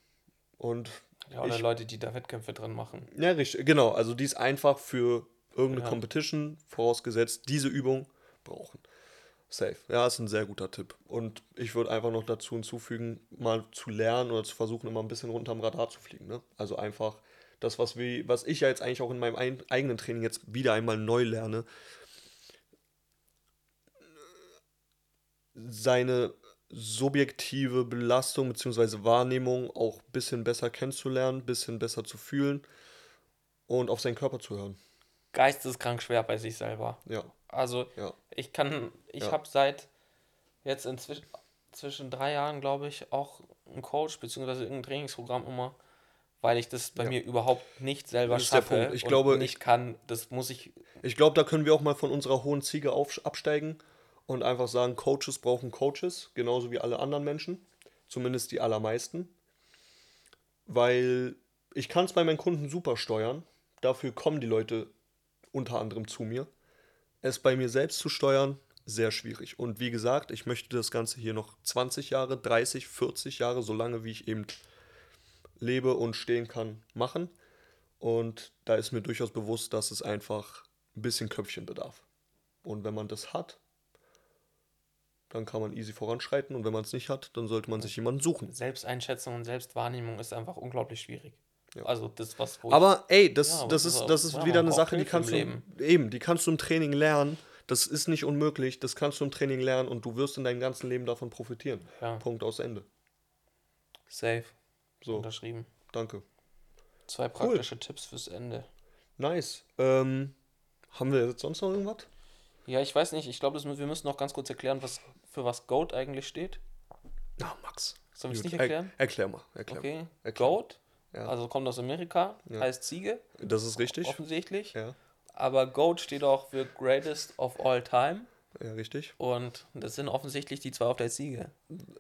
Speaker 1: Und
Speaker 2: Ja, oder
Speaker 1: ich,
Speaker 2: Leute, die da Wettkämpfe drin machen.
Speaker 1: ja, richtig, genau, also die es einfach für irgendeine
Speaker 2: Ja.
Speaker 1: Competition, vorausgesetzt, diese Übung brauchen. Safe. Ja, ist ein sehr guter Tipp. Und ich würde einfach noch dazu hinzufügen, mal zu lernen oder zu versuchen, immer ein bisschen runter am Radar zu fliegen. Ne? Also einfach das, was, wir, was ich ja jetzt eigentlich auch in meinem ein, eigenen Training jetzt wieder einmal neu lerne, seine subjektive Belastung bzw. Wahrnehmung auch ein bisschen besser kennenzulernen, ein bisschen besser zu fühlen und auf seinen Körper zu hören.
Speaker 2: Geisteskrank schwer bei sich selber.
Speaker 1: Ja,
Speaker 2: Also
Speaker 1: ja.
Speaker 2: ich kann, ich
Speaker 1: Ja.
Speaker 2: habe seit jetzt inzwischen zwischen drei Jahren, glaube ich, auch einen Coach bzw. irgendein Trainingsprogramm immer, weil ich das bei
Speaker 1: Ja.
Speaker 2: mir überhaupt nicht selber
Speaker 1: Das ist der
Speaker 2: schaffe
Speaker 1: Punkt. Ich
Speaker 2: und
Speaker 1: glaube,
Speaker 2: nicht kann. Das muss ich.
Speaker 1: Ich glaube, da können wir auch mal von unserer hohen Ziege auf, absteigen und einfach sagen, Coaches brauchen Coaches, genauso wie alle anderen Menschen, zumindest die allermeisten. Weil ich kann es bei meinen Kunden super steuern, dafür kommen die Leute unter anderem zu mir. Es bei mir selbst zu steuern, sehr schwierig. Und wie gesagt, ich möchte das Ganze hier noch 20 Jahre, 30, 40 Jahre, so lange wie ich eben lebe und stehen kann, machen. Und da ist mir durchaus bewusst, dass es einfach ein bisschen Köpfchen bedarf. Und wenn man das hat, dann kann man easy voranschreiten. Und wenn man es nicht hat, dann sollte man sich jemanden suchen.
Speaker 2: Selbsteinschätzung und Selbstwahrnehmung ist einfach unglaublich schwierig.
Speaker 1: Ja.
Speaker 2: Also das, was
Speaker 1: Aber ey, das,
Speaker 2: Ja,
Speaker 1: das,
Speaker 2: das
Speaker 1: ist, das ist
Speaker 2: ja,
Speaker 1: wieder eine Sache, die kannst du eben, die kannst du im Training lernen. Das ist nicht unmöglich, das kannst du im Training lernen und du wirst in deinem ganzen Leben davon profitieren. Punkt aus Ende.
Speaker 2: safe
Speaker 1: So,
Speaker 2: unterschrieben.
Speaker 1: danke.
Speaker 2: Zwei praktische Tipps fürs Ende.
Speaker 1: Nice. Ähm, haben wir jetzt sonst noch irgendwas?
Speaker 2: Ja, ich weiß nicht. Ich glaube, wir müssen noch ganz kurz erklären, was für was Goat eigentlich steht.
Speaker 1: Na, Max.
Speaker 2: Soll ich es nicht
Speaker 1: er-
Speaker 2: erklären?
Speaker 1: Erklär mal. Erklär
Speaker 2: Okay.
Speaker 1: mal. Erklär.
Speaker 2: Goat,
Speaker 1: Ja.
Speaker 2: also kommt aus Amerika,
Speaker 1: Ja.
Speaker 2: heißt Ziege,
Speaker 1: Das ist richtig.
Speaker 2: offensichtlich.
Speaker 1: Ja,
Speaker 2: Aber Goat steht auch für Greatest of All Time.
Speaker 1: ja, richtig.
Speaker 2: Und das sind offensichtlich die zwei auf der Ziege.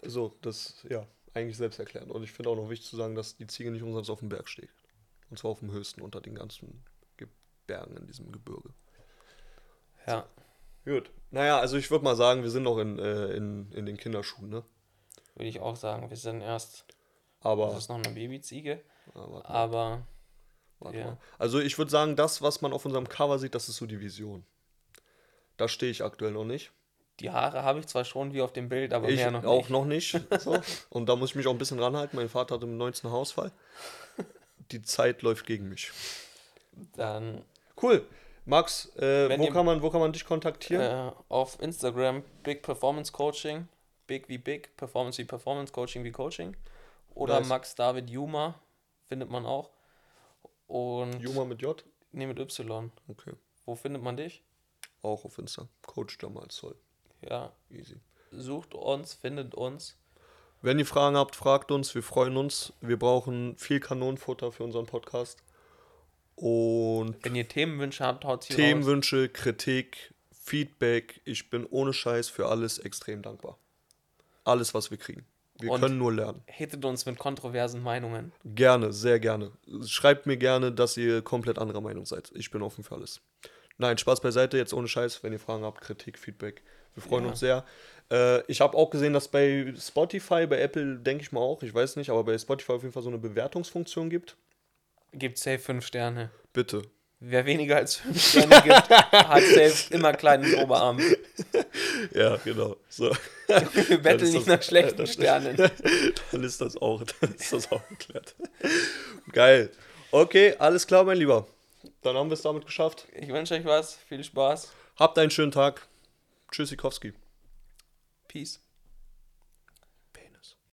Speaker 1: So, das, ja, eigentlich selbst erklären. Und ich finde auch noch wichtig zu sagen, dass die Ziege nicht umsonst auf dem Berg steht. Und zwar auf dem höchsten unter den ganzen Ge- Bergen in diesem Gebirge.
Speaker 2: Ja.
Speaker 1: Gut. Naja, also ich würde mal sagen, wir sind noch in, äh, in, in den Kinderschuhen, ne?
Speaker 2: Würde ich auch sagen. Wir sind erst.
Speaker 1: Aber,
Speaker 2: Das ist noch eine Babyziege.
Speaker 1: aber
Speaker 2: Aber.
Speaker 1: warte
Speaker 2: ja.
Speaker 1: mal. Also ich würde sagen, das, was man auf unserem Cover sieht, das ist so die Vision. Da stehe ich aktuell noch nicht.
Speaker 2: Die Haare habe ich zwar schon wie auf dem Bild, aber
Speaker 1: ich
Speaker 2: mehr noch
Speaker 1: auch
Speaker 2: nicht.
Speaker 1: noch nicht. (laughs) So. Und da muss ich mich auch ein bisschen ranhalten. Mein Vater hatte mit 19 Hausfall. Die Zeit läuft gegen mich.
Speaker 2: Dann
Speaker 1: Cool. Max, äh, wo,
Speaker 2: ihr-
Speaker 1: kann man, wo kann man dich kontaktieren?
Speaker 2: äh, auf Instagram Big Performance Coaching. Big wie Big, Performance wie Performance, Coaching wie Coaching. Oder
Speaker 1: Nice.
Speaker 2: Max David Juma findet man auch. Und.
Speaker 1: Juma mit J?
Speaker 2: Nee, mit Y.
Speaker 1: Okay.
Speaker 2: Wo findet man dich?
Speaker 1: Auch auf Insta. Coach Jamal Zoll.
Speaker 2: Ja.
Speaker 1: Easy.
Speaker 2: Sucht uns, findet uns.
Speaker 1: Wenn ihr Fragen habt, fragt uns. Wir freuen uns. Wir brauchen viel Kanonenfutter für unseren Podcast. Und
Speaker 2: Wenn ihr Themenwünsche habt, haut sie raus.
Speaker 1: Themenwünsche, Kritik, Feedback. Ich bin ohne Scheiß für alles extrem dankbar. Alles, was wir kriegen. Wir
Speaker 2: Und-
Speaker 1: können nur lernen.
Speaker 2: Hittet uns mit kontroversen Meinungen.
Speaker 1: Gerne, sehr gerne. Schreibt mir gerne, dass ihr komplett anderer Meinung seid. Ich bin offen für alles. Nein, Spaß beiseite, jetzt ohne Scheiß. Wenn ihr Fragen habt, Kritik, Feedback. Wir freuen
Speaker 2: Ja.
Speaker 1: uns sehr. Äh, ich habe auch gesehen, dass bei Spotify, bei Apple denke ich mal auch, ich weiß nicht, aber bei Spotify auf jeden Fall so eine Bewertungsfunktion gibt.
Speaker 2: Gibt safe 5 Sterne.
Speaker 1: Bitte.
Speaker 2: Wer weniger als 5 Sterne gibt, hat safe immer kleinen Oberarm. (laughs)
Speaker 1: Ja, genau. So. (laughs)
Speaker 2: Wir betteln nicht
Speaker 1: das-
Speaker 2: nach schlechten Sternen. (laughs)
Speaker 1: Dann ist das auch, dann ist das auch geklärt. Geil. Okay, alles klar, mein Lieber. Dann haben wir es damit geschafft.
Speaker 2: Ich wünsche euch was. Viel Spaß.
Speaker 1: Habt einen schönen Tag. Tschüssikowski.
Speaker 2: Peace.